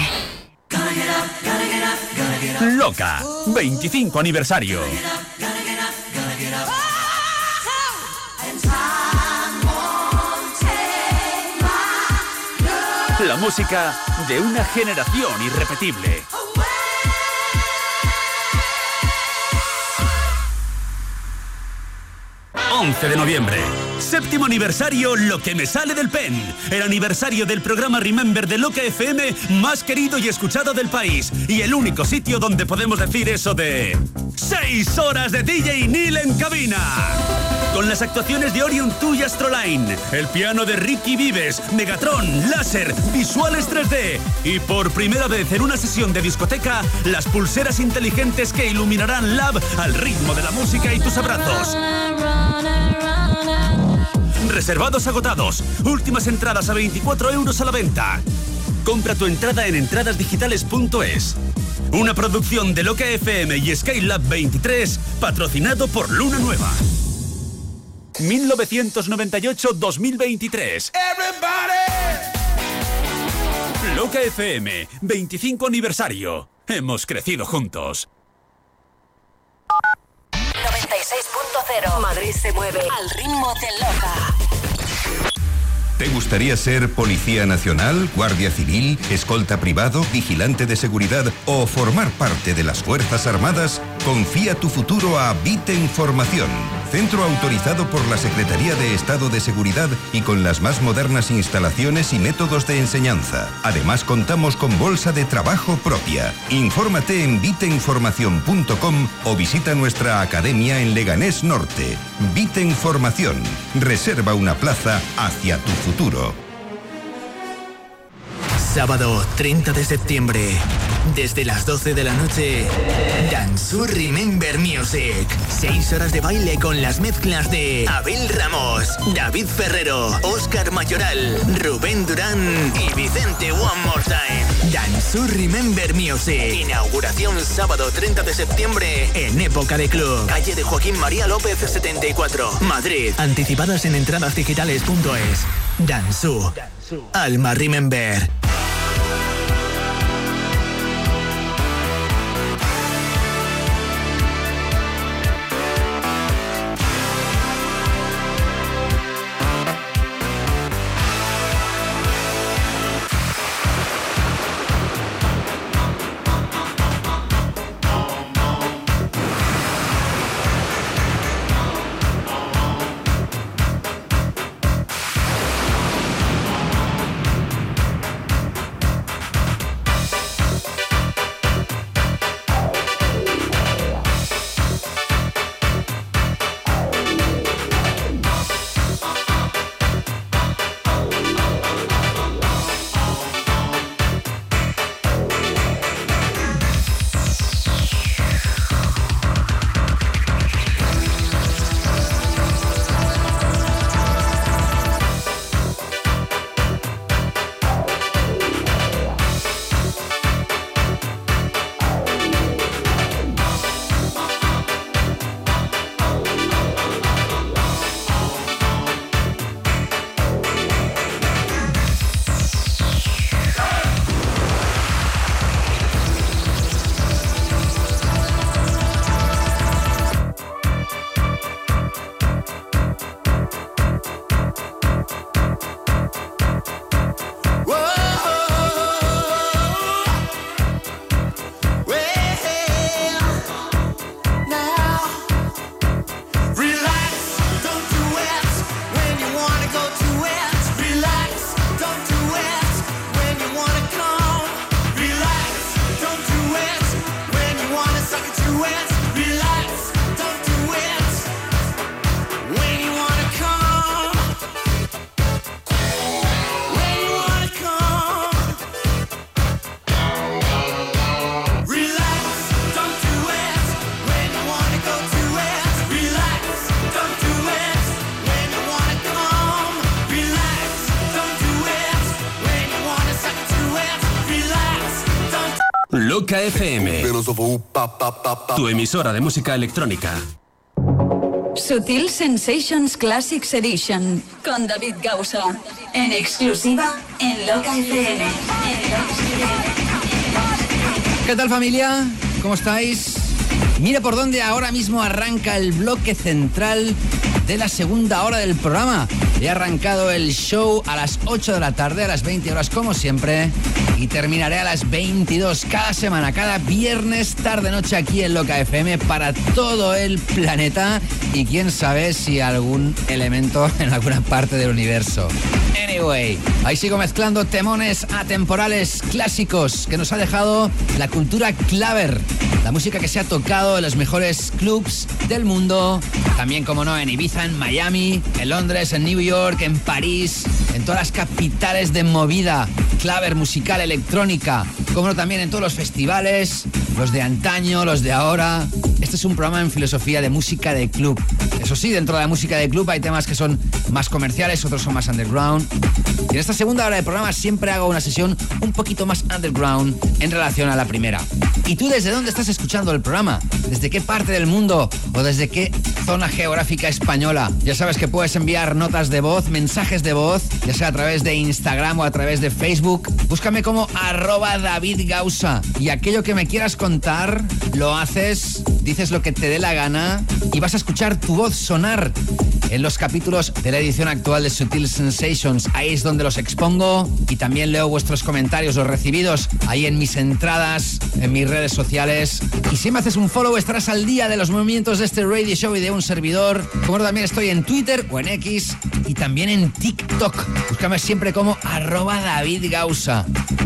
Loca, 25 aniversario. La música de una generación irrepetible. ...11 de noviembre... ...séptimo aniversario Lo que me sale del pen... ...el aniversario del programa Remember de Loca FM... ...más querido y escuchado del país... ...y el único sitio donde podemos decir eso de... ¡Seis horas de DJ Neil en cabina! Con las actuaciones de Orion 2 y Astroline, el piano de Ricky Vives, Megatron, láser, visuales 3D y por primera vez en una sesión de discoteca, las pulseras inteligentes que iluminarán Lab al ritmo de la música y tus abrazos. Reservados agotados. Últimas entradas a 24 euros a la venta. Compra tu entrada en entradasdigitales.es. Una producción de Loca FM y Skylab 23, patrocinado por Luna Nueva. 1998-2023. Loca FM, 25 aniversario. Hemos crecido juntos. 96.0 Madrid se mueve al ritmo de Loca. ¿Te gustaría ser policía nacional, guardia civil, escolta privado, vigilante de seguridad o formar parte de las Fuerzas Armadas? Confía tu futuro a Vite Información, centro autorizado por la Secretaría de Estado de Seguridad y con las más modernas instalaciones y métodos de enseñanza. Además contamos con bolsa de trabajo propia. Infórmate en viteinformación.com o visita nuestra academia en Leganés Norte. Vite Información. Reserva una plaza hacia tu futuro. Sábado 30 de septiembre, desde las 12 de la noche, Danzu Remember Music. Seis horas de baile con las mezclas de Abel Ramos, David Ferrero, Oscar Mayoral, Rubén Durán y Vicente One More Time. Danzu Remember Music. Inauguración sábado 30 de septiembre en Época de Club. Calle de Joaquín María López 74, Madrid. Anticipadas en entradasdigitales.es. Danzu. Alma Remember. Tu emisora de música electrónica. Sutil Sensations Classics Edition con David Gausa. En exclusiva en Loca FM. ¿Qué tal familia? ¿Cómo estáis? Mira por dónde ahora mismo arranca el bloque central de la segunda hora del programa. He arrancado el show a las 8 de la tarde, a las 20 horas como siempre, y terminaré a las 22 cada semana, cada viernes tarde-noche aquí en Loca FM para todo el planeta y quién sabe si algún elemento <laughs> en alguna parte del universo. Anyway, ahí sigo mezclando temones atemporales clásicos que nos ha dejado la cultura claver, la música que se ha tocado en los mejores clubs del mundo, también como no en Ibiza, en Miami, en Londres, en New York, en París, en todas las capitales de movida claver musical electrónica, como también en todos los festivales, los de antaño, los de ahora. Este es un programa en filosofía de música de club. Eso sí, dentro de la música de club hay temas que son más comerciales, otros son más underground. Y en esta segunda hora de programa siempre hago una sesión un poquito más underground en relación a la primera. ¿Y tú desde dónde estás escuchando el programa? ¿Desde qué parte del mundo o desde qué zona geográfica española? Ya sabes que puedes enviar notas de voz, mensajes de voz, ya sea a través de Instagram o a través de Facebook. Búscame como arroba David Gausa y aquello que me quieras contar lo haces, dices lo que te dé la gana y vas a escuchar tu voz sonar en los capítulos de la edición actual de Sutil Sensations. Ahí es donde los expongo y también leo vuestros comentarios, los recibidos ahí en mis entradas, en mis redes sociales. Y si me haces un follow estarás al día de los movimientos de este radio show y de un servidor. Como también estoy en Twitter o en X y también en TikTok. Búscame siempre como arroba David Gausa.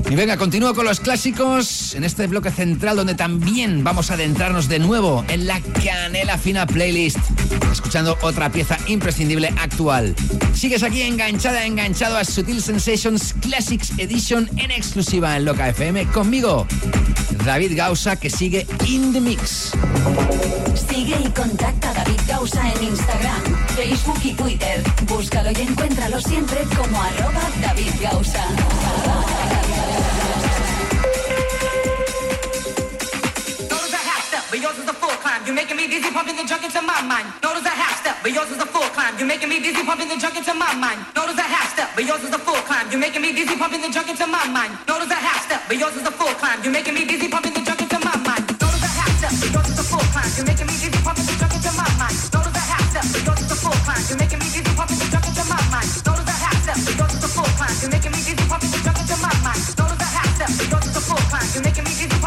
Y venga, continúo con los clásicos en este bloque central donde también vamos a adentrarnos de nuevo en la canela fina playlist, escuchando otra pieza imprescindible actual. Sigues aquí enganchada, enganchado a Sutil Sensations Classics Edition en exclusiva en Loca FM conmigo, David Gausa, que sigue in the mix. Sigue y contacta a David Gausa en Instagram, Facebook y Twitter. Búscalo y encuéntralo siempre como arroba David Gausa. But yours is a full climb. You're making me dizzy, pumping the junk into my mind. Notice a half step, but yours is a full climb. You're making me dizzy, pumping the junk into my mind. Notice a half step, but yours is a full climb. You're making me dizzy, pumping the junk into my mind. Notice a half step, but yours is a full climb. You're making me dizzy, pumping the junk into my mind. Notice a half step, but yours is a full climb. You're making me dizzy, pumping the junk into my mind. Notice a half step, but yours is a full climb. You're making me dizzy, pumping the junk into my mind. Notice a half step, but yours is a full climb. You're making me dizzy, pumping the junk into my mind. Notice a half step, but yours is a full climb. You're making me dizzy,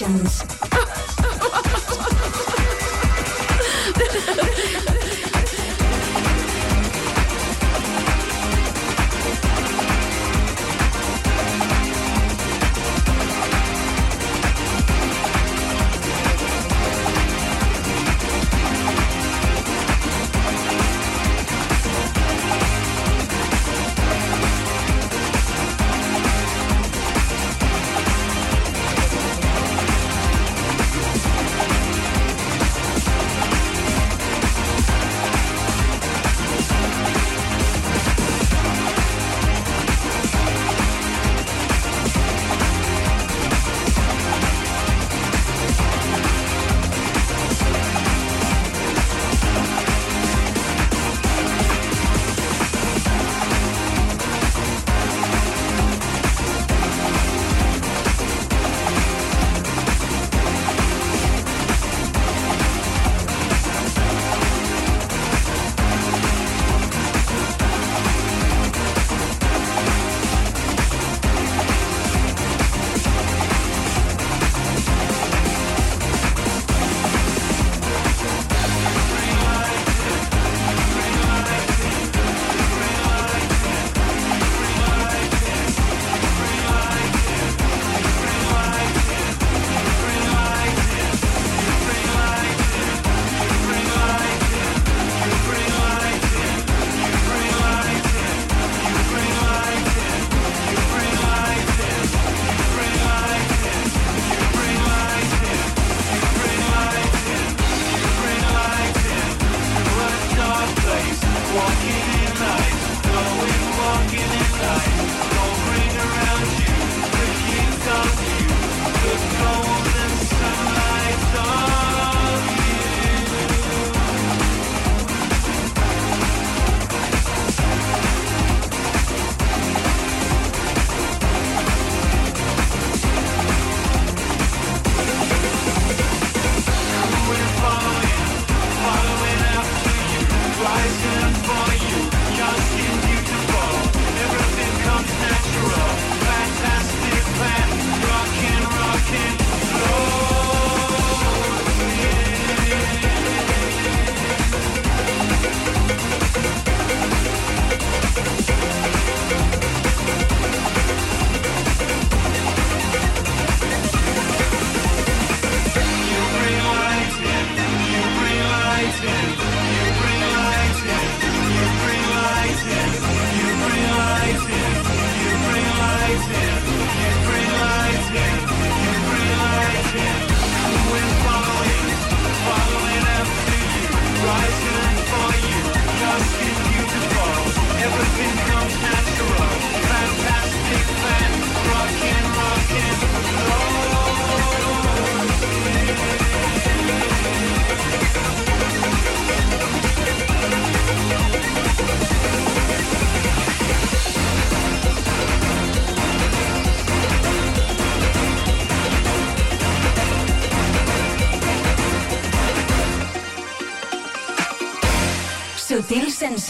Sensations.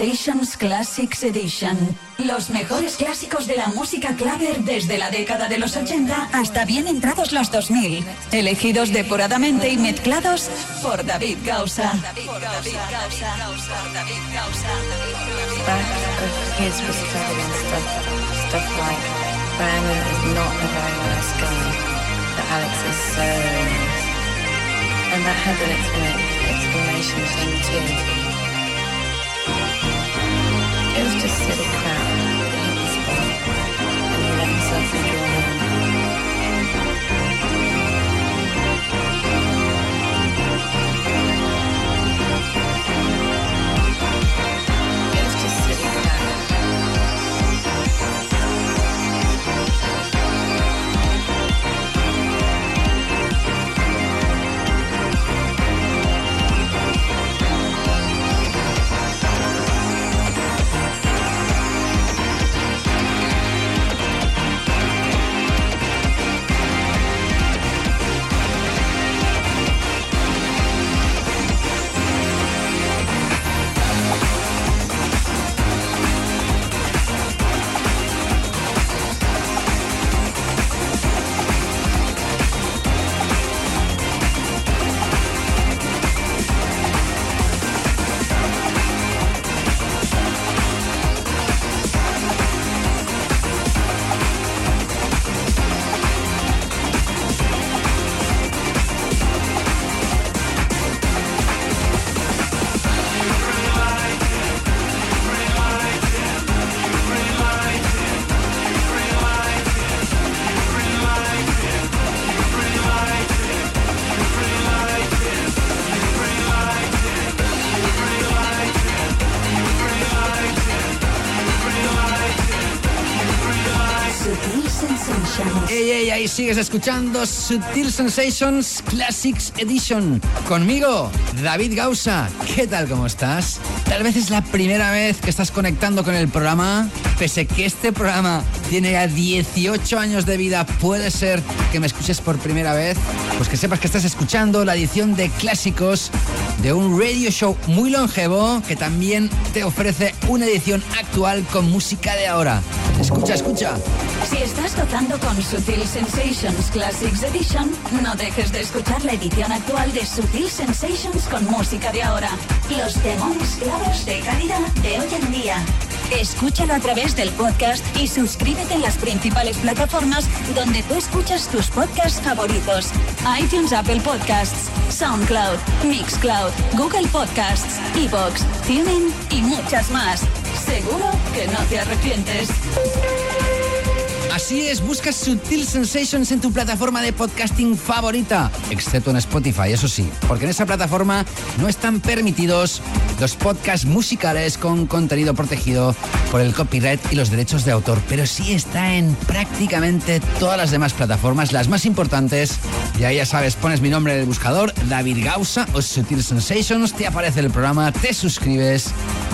Sensations Classics Edition. Los mejores clásicos de la música clave desde la década de los 80 hasta bien entrados los 2000. Elegidos depuradamente y mezclados por David Gausa. And that had an explanation, too. Just silly crap sigues escuchando Sutil Sensations Classics Edition. Conmigo, David Gausa. ¿Qué tal, cómo estás? Tal vez es la primera vez que estás conectando con el programa. Pese que este programa tiene ya 18 años de vida, puede ser que me escuches por primera vez. Pues que sepas que estás escuchando la edición de clásicos de un radio show muy longevo que también te ofrece una edición actual con música de ahora. Escucha, escucha. Si estás gozando con Sutil Sensations Classics Edition, no dejes de escuchar la edición actual de Sutil Sensations con música de ahora. Los demonios claves de calidad de hoy en día. Escúchalo a través del podcast y suscríbete en las principales plataformas donde tú escuchas tus podcasts favoritos. iTunes Apple Podcasts, SoundCloud, Mixcloud, Google Podcasts, Evox, TuneIn y muchas más. Seguro que no te arrepientes. Así es, busca Sutil Sensations en tu plataforma de podcasting favorita, excepto en Spotify, eso sí, porque en esa plataforma no están permitidos los podcasts musicales con contenido protegido por el copyright y los derechos de autor, pero sí está en prácticamente todas las demás plataformas, las más importantes. Y ahí ya sabes, pones mi nombre en el buscador, David Gausa o Sutil Sensations, te aparece el programa, te suscribes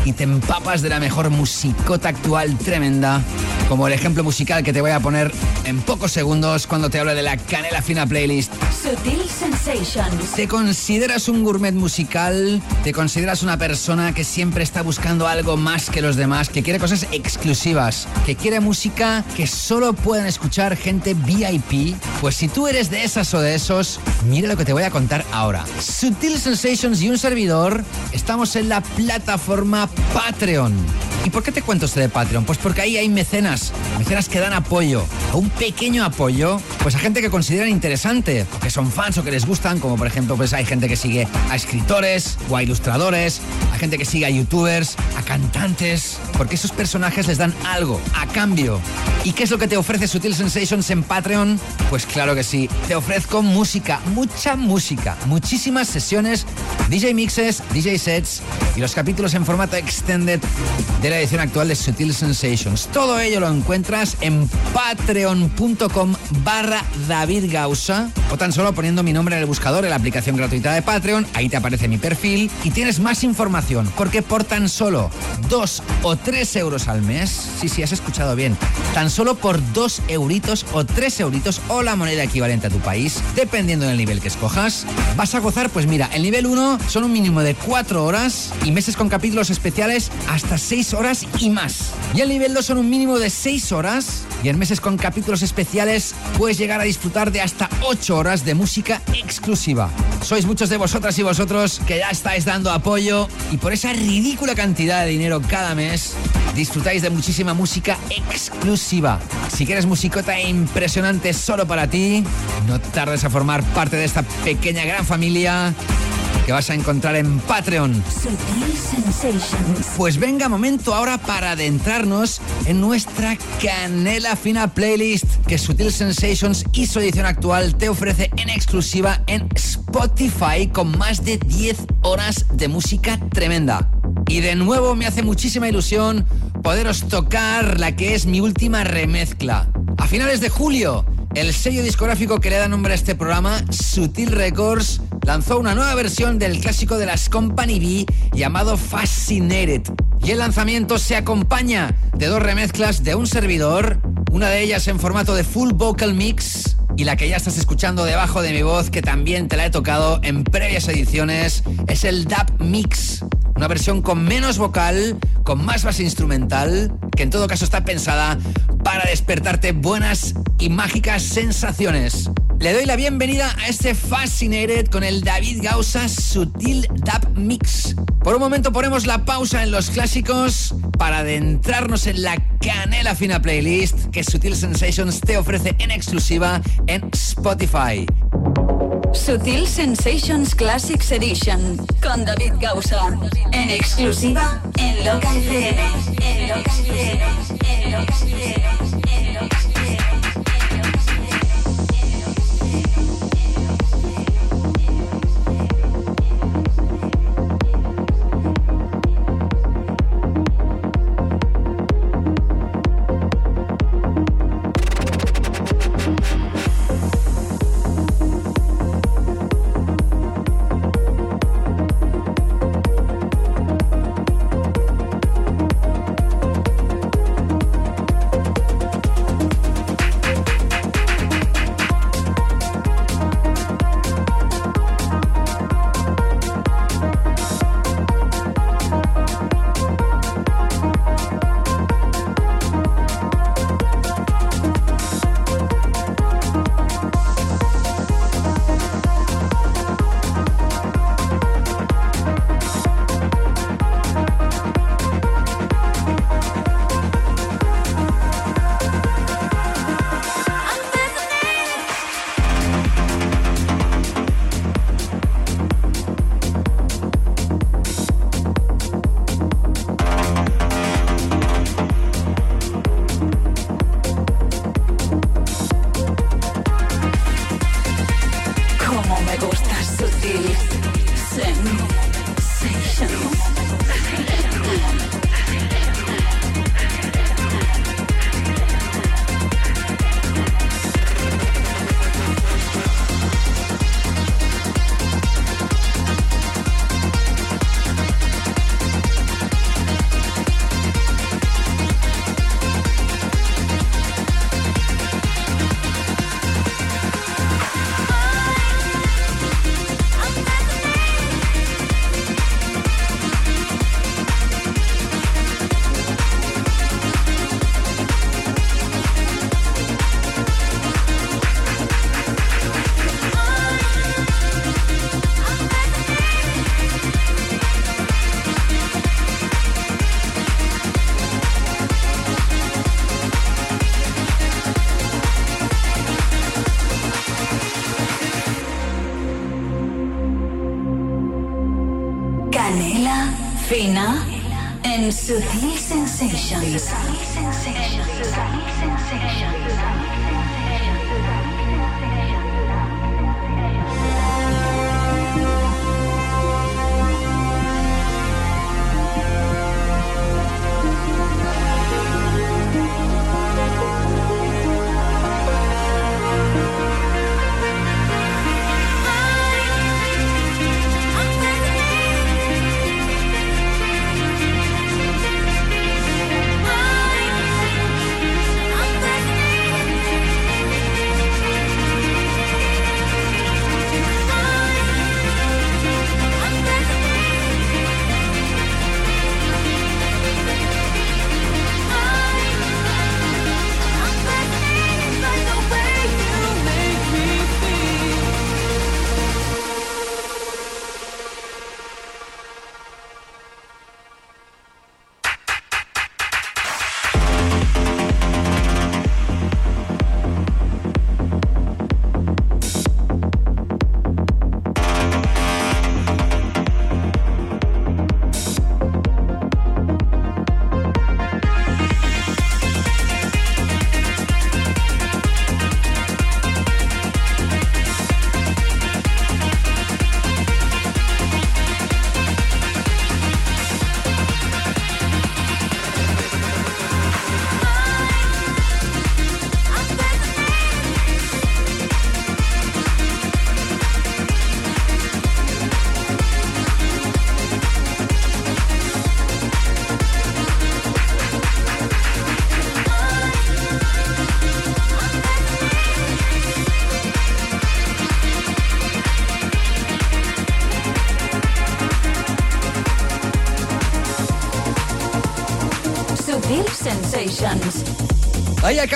y te empapas de la mejor musicota actual tremenda, como el ejemplo musical que te voy a poner en pocos segundos cuando te hablo de la Canela Fina Playlist. Sutil Sensations. ¿Te consideras un gourmet musical? ¿Te consideras una persona que siempre está buscando algo más que los demás? Que quiere cosas exclusivas? ¿Que quiere música que solo pueden escuchar gente VIP? Pues si tú eres de esas o de esos, mira lo que te voy a contar ahora. Sutil Sensations y un servidor estamos en la plataforma Patreon. ¿Y por qué te cuento esto de Patreon? Pues porque ahí hay mecenas, mecenas que dan apoyo, a un pequeño apoyo, pues a gente que consideran interesante, o que son fans o que les gustan, como por ejemplo, pues hay gente que sigue a escritores o a ilustradores, a gente que sigue a youtubers, a cantantes, porque esos personajes les dan algo a cambio. ¿Y qué es lo que te ofrece Sutil Sensations en Patreon? Pues claro que sí, te ofrezco música, mucha música, muchísimas sesiones, DJ mixes, DJ sets y los capítulos en formato extended de la edición actual de Sutil Sensations. Todo ello lo encuentras en patreon.com barra David Gausa o tan solo poniendo mi nombre en el buscador en la aplicación gratuita de Patreon, ahí te aparece mi perfil y tienes más información porque por tan solo 2 o 3 euros al mes, sí, sí, has escuchado bien, tan solo por 2 euritos o 3 euritos o la moneda equivalente a tu país, dependiendo del nivel que escojas, vas a gozar, pues mira, el nivel 1 son un mínimo de 4 horas y meses con capítulos especiales hasta 6 horas y más. Y el nivel 2 son un mínimo de 6 horas y en meses con capítulos especiales puedes llegar a disfrutar de hasta 8 horas de música exclusiva. Sois muchos de vosotras y vosotros que ya estáis dando apoyo y por esa ridícula cantidad de dinero cada mes disfrutáis de muchísima música exclusiva. Si quieres musicota impresionante solo para ti, no tardes a formar parte de esta pequeña gran familia que vas a encontrar en Patreon. Pues venga, momento ahora para adentrarnos en nuestra canela fina playlist que Sutil Sensations y su edición actual te ofrece en exclusiva en Spotify con más de 10 horas de música tremenda. Y de nuevo me hace muchísima ilusión poderos tocar la que es mi última remezcla. A finales de julio, el sello discográfico que le da nombre a este programa, Sutil Records, lanzó una nueva versión del clásico de las Company B llamado Fascinated. Y el lanzamiento se acompaña de dos remezclas de un servidor, una de ellas en formato de full vocal mix y la que ya estás escuchando debajo de mi voz, que también te la he tocado en previas ediciones, es el Dub Mix. Una versión con menos vocal, con más base instrumental, que en todo caso está pensada para despertarte buenas y mágicas sensaciones. Le doy la bienvenida a este Fascinated con el David Gausa Sutil Dub Mix. Por un momento ponemos la pausa en los clásicos para adentrarnos en la canela fina playlist que Sutil Sensations te ofrece en exclusiva en Spotify. Sutil Sensations Classics Edition con David Gausa. En exclusiva en Local FM. En Local FM. En Local FM. Sutil Sensations.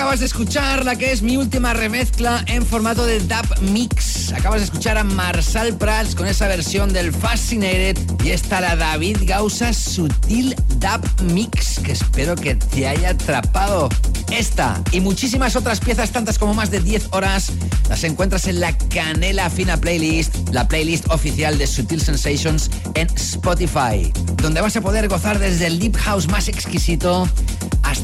Acabas de escuchar la que es mi última remezcla en formato de dub mix. Acabas de escuchar a Marsal Prats con esa versión del Fascinated y esta la David Gausa Sutil Dub Mix que espero que te haya atrapado. Esta y muchísimas otras piezas, tantas como más de 10 horas, las encuentras en la Canela Fina Playlist, la playlist oficial de Sutil Sensations en Spotify, donde vas a poder gozar desde el Deep House más exquisito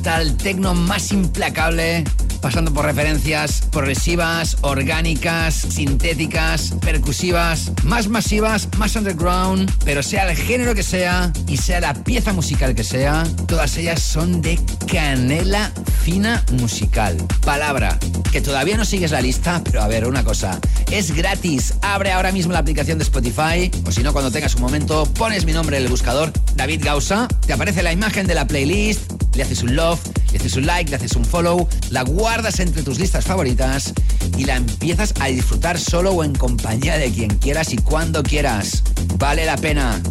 hasta el techno más implacable, pasando por referencias progresivas, orgánicas, sintéticas, percusivas, más masivas, más underground, pero sea el género que sea y sea la pieza musical que sea, todas ellas son de canela fina musical. Palabra, que todavía no sigues la lista, pero a ver, una cosa, es gratis. Abre ahora mismo la aplicación de Spotify, o si no, cuando tengas un momento, pones mi nombre en el buscador, David Gausa, te aparece la imagen de la playlist, le haces un love, le haces un like, le haces un follow, la guardas entre tus listas favoritas y la empiezas a disfrutar solo o en compañía de quien quieras y cuando quieras. Vale la pena.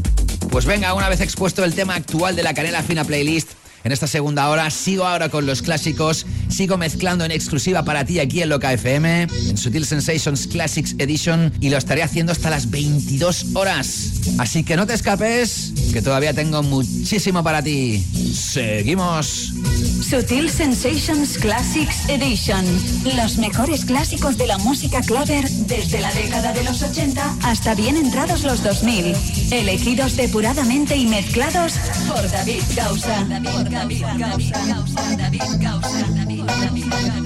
Pues venga, una vez expuesto el tema actual de la Canela Fina Playlist, en esta segunda hora sigo ahora con los clásicos, sigo mezclando en exclusiva para ti aquí en Loca FM, en Sutil Sensations Classics Edition y lo estaré haciendo hasta las 22 horas. Así que no te escapes, que todavía tengo muchísimo para ti. Seguimos. Sutil Sensations Classics Edition. Los mejores clásicos de la música claver desde la década de los 80 hasta bien entrados los 2000. Elegidos depuradamente y mezclados por David Gausa. Por David Gausa. David Gausa. David Thank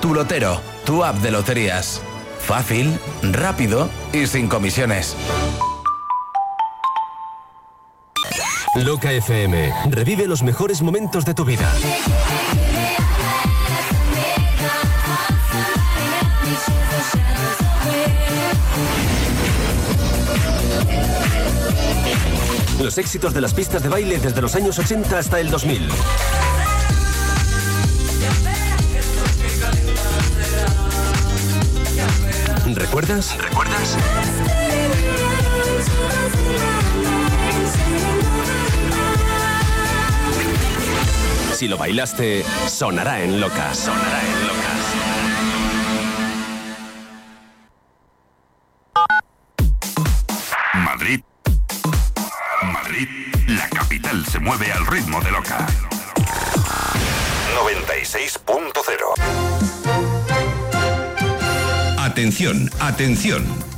Tu lotero, tu app de loterías. Fácil, rápido y sin comisiones. Loca FM. Revive los mejores momentos de tu vida. Los éxitos de las pistas de baile desde los años 80 hasta el 2000. ¿Recuerdas? ¿Recuerdas? Si lo bailaste, sonará en loca. Sonará en locas. Madrid. Madrid, la capital se mueve al ritmo de loca. Atención, atención.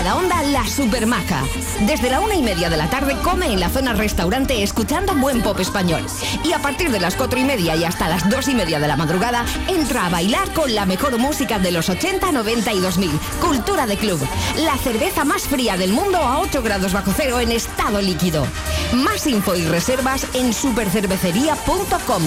Cervecería Majadahonda La Supermaja. Desde la una y media de la tarde come en la zona restaurante escuchando buen pop español. Y a partir de las cuatro y media y hasta las dos y media de la madrugada entra a bailar con la mejor música de los 80, 90 y 2000. Cultura de club. La cerveza más fría del mundo a 8 grados bajo cero en estado líquido. Más info y reservas en supercervecería.com.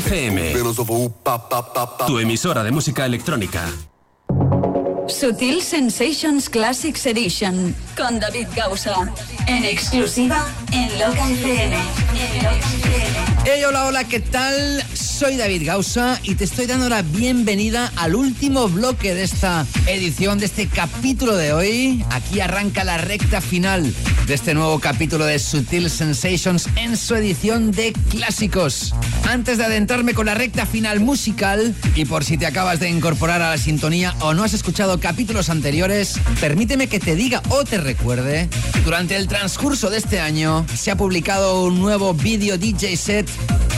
FM. Tu emisora de música electrónica. Sutil Sensations Classics Edition con David Gausa. En exclusiva en Loca FM. Hey, hola, hola, ¿qué tal? Soy David Gausa y te estoy dando la bienvenida al último bloque de esta edición, de este capítulo de hoy. Aquí arranca la recta final de este nuevo capítulo de Sutil Sensations en su edición de clásicos. Antes de adentrarme con la recta final musical, y por si te acabas de incorporar a la sintonía o no has escuchado capítulos anteriores, permíteme que te diga o te recuerde, durante el transcurso de este año se ha publicado un nuevo vídeo DJ set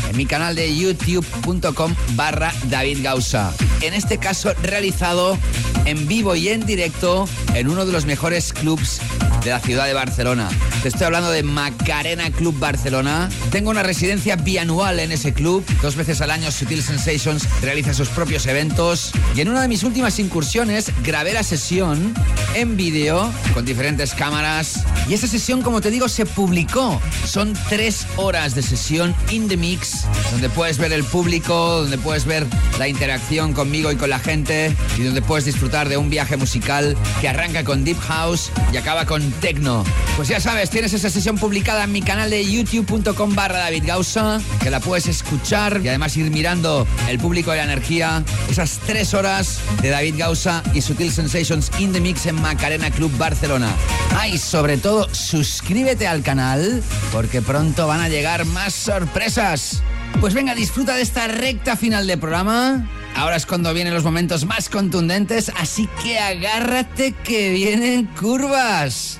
en mi canal de youtube.com barra David Gausa. En este caso realizado en vivo y en directo en uno de los mejores clubs de la ciudad de Barcelona. Te estoy hablando de Macarena Club Barcelona. Tengo una residencia bianual en ese club. Dos veces al año Sutil Sensations realiza sus propios eventos. Y en una de mis últimas incursiones grabé la sesión en vídeo con diferentes cámaras. Y esa sesión, como te digo, se publicó. Son tres horas de sesión in the mix, donde puedes ver el público, donde puedes ver la interacción conmigo y con la gente, y donde puedes disfrutar de un viaje musical que arranca con Deep House y acaba con Techno. Pues ya sabes, tienes esa sesión publicada en mi canal de youtube.com barra David Gausa, que la puedes escuchar y además ir mirando el público de la energía, esas tres horas de David Gausa y Sutil Sensations in the Mix en Macarena Club Barcelona. Ah, y sobre todo, suscríbete al canal, porque pronto van a llegar más sorpresas. Pues venga, disfruta de esta recta final de programa. Ahora es cuando vienen los momentos más contundentes, así que agárrate que vienen curvas.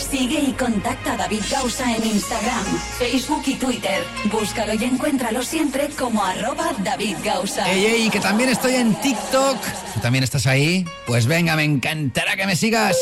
Sigue y contacta a David Gausa en Instagram, Facebook y Twitter. Búscalo y encuéntralo siempre como arroba David Gausa. Ey, ey, que también estoy en TikTok. ¿Tú también estás ahí? Pues venga, me encantará que me sigas.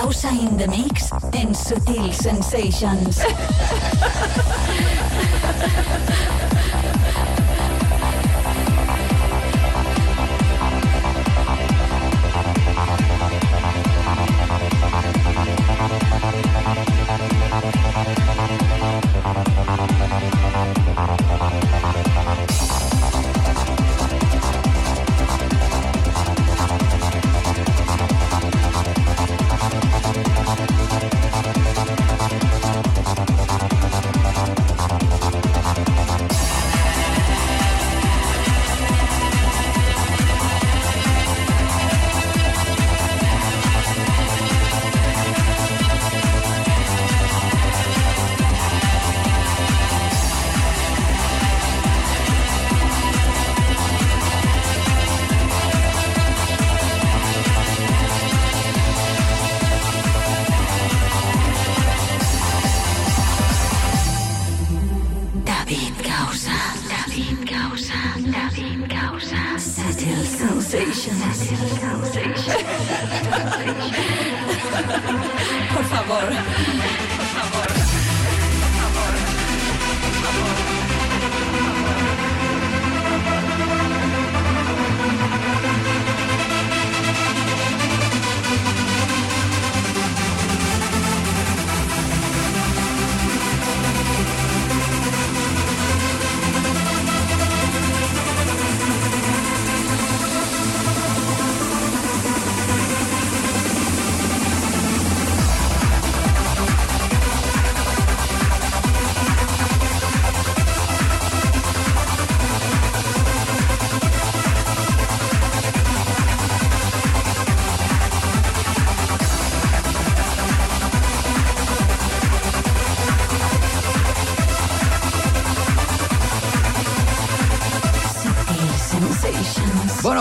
Gausa in the mix en Sutil Sensations. <laughs>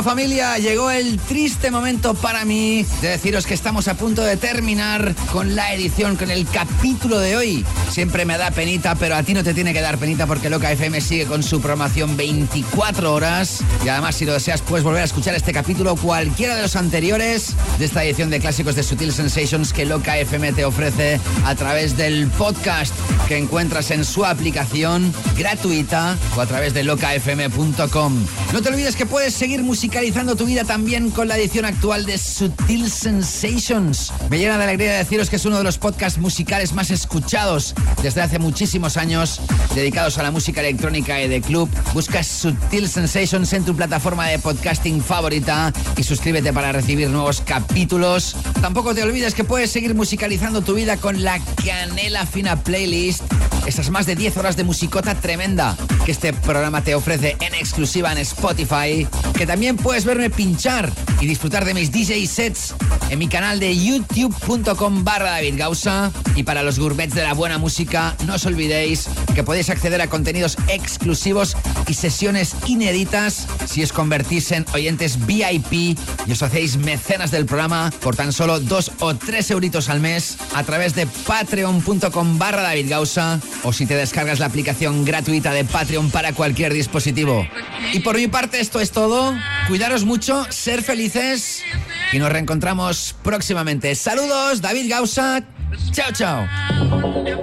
familia, llegó el triste momento para mí de deciros que estamos a punto de terminar con la edición, con el capítulo de hoy. Siempre me da penita, pero a ti no te tiene que dar penita porque Loca FM sigue con su programación 24 horas. Y además, si lo deseas, puedes volver a escuchar este capítulo cualquiera de los anteriores de esta edición de clásicos de Sutil Sensations que Loca FM te ofrece a través del podcast que encuentras en su aplicación gratuita o a través de locafm.com. No te olvides que puedes seguir musicalizando tu vida también con la edición actual de Sutil Sensations. Me llena de alegría deciros que es uno de los podcasts musicales más escuchados desde hace muchísimos años, dedicados a la música electrónica y de club. Busca Sutil Sensations en tu plataforma de podcasting favorita y suscríbete para recibir nuevos capítulos. Tampoco te olvides que puedes seguir musicalizando tu vida con la Canela Fina Playlist. Esas más de 10 horas de musicota tremenda que este programa te ofrece en exclusiva en Spotify. Que también puedes verme pinchar y disfrutar de mis DJ sets en mi canal de youtube.com barra David Gausa. Y para los gourmets de la buena música, no os olvidéis que podéis acceder a contenidos exclusivos y sesiones inéditas si os convertís en oyentes VIP y os hacéis mecenas del programa por tan solo dos o tres euritos al mes a través de patreon.com barra David Gausa o si te descargas la aplicación gratuita de Patreon para cualquier dispositivo. Y por mi parte esto es todo. Cuidaros mucho, ser felices y nos reencontramos próximamente. Saludos, David Gausa. Chao, chao.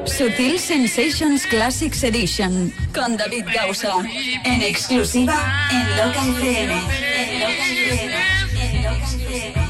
Sutil Sensations Classics Edition con David Gausa. En exclusiva en Loca FM. En Loca FM. En Loca FM.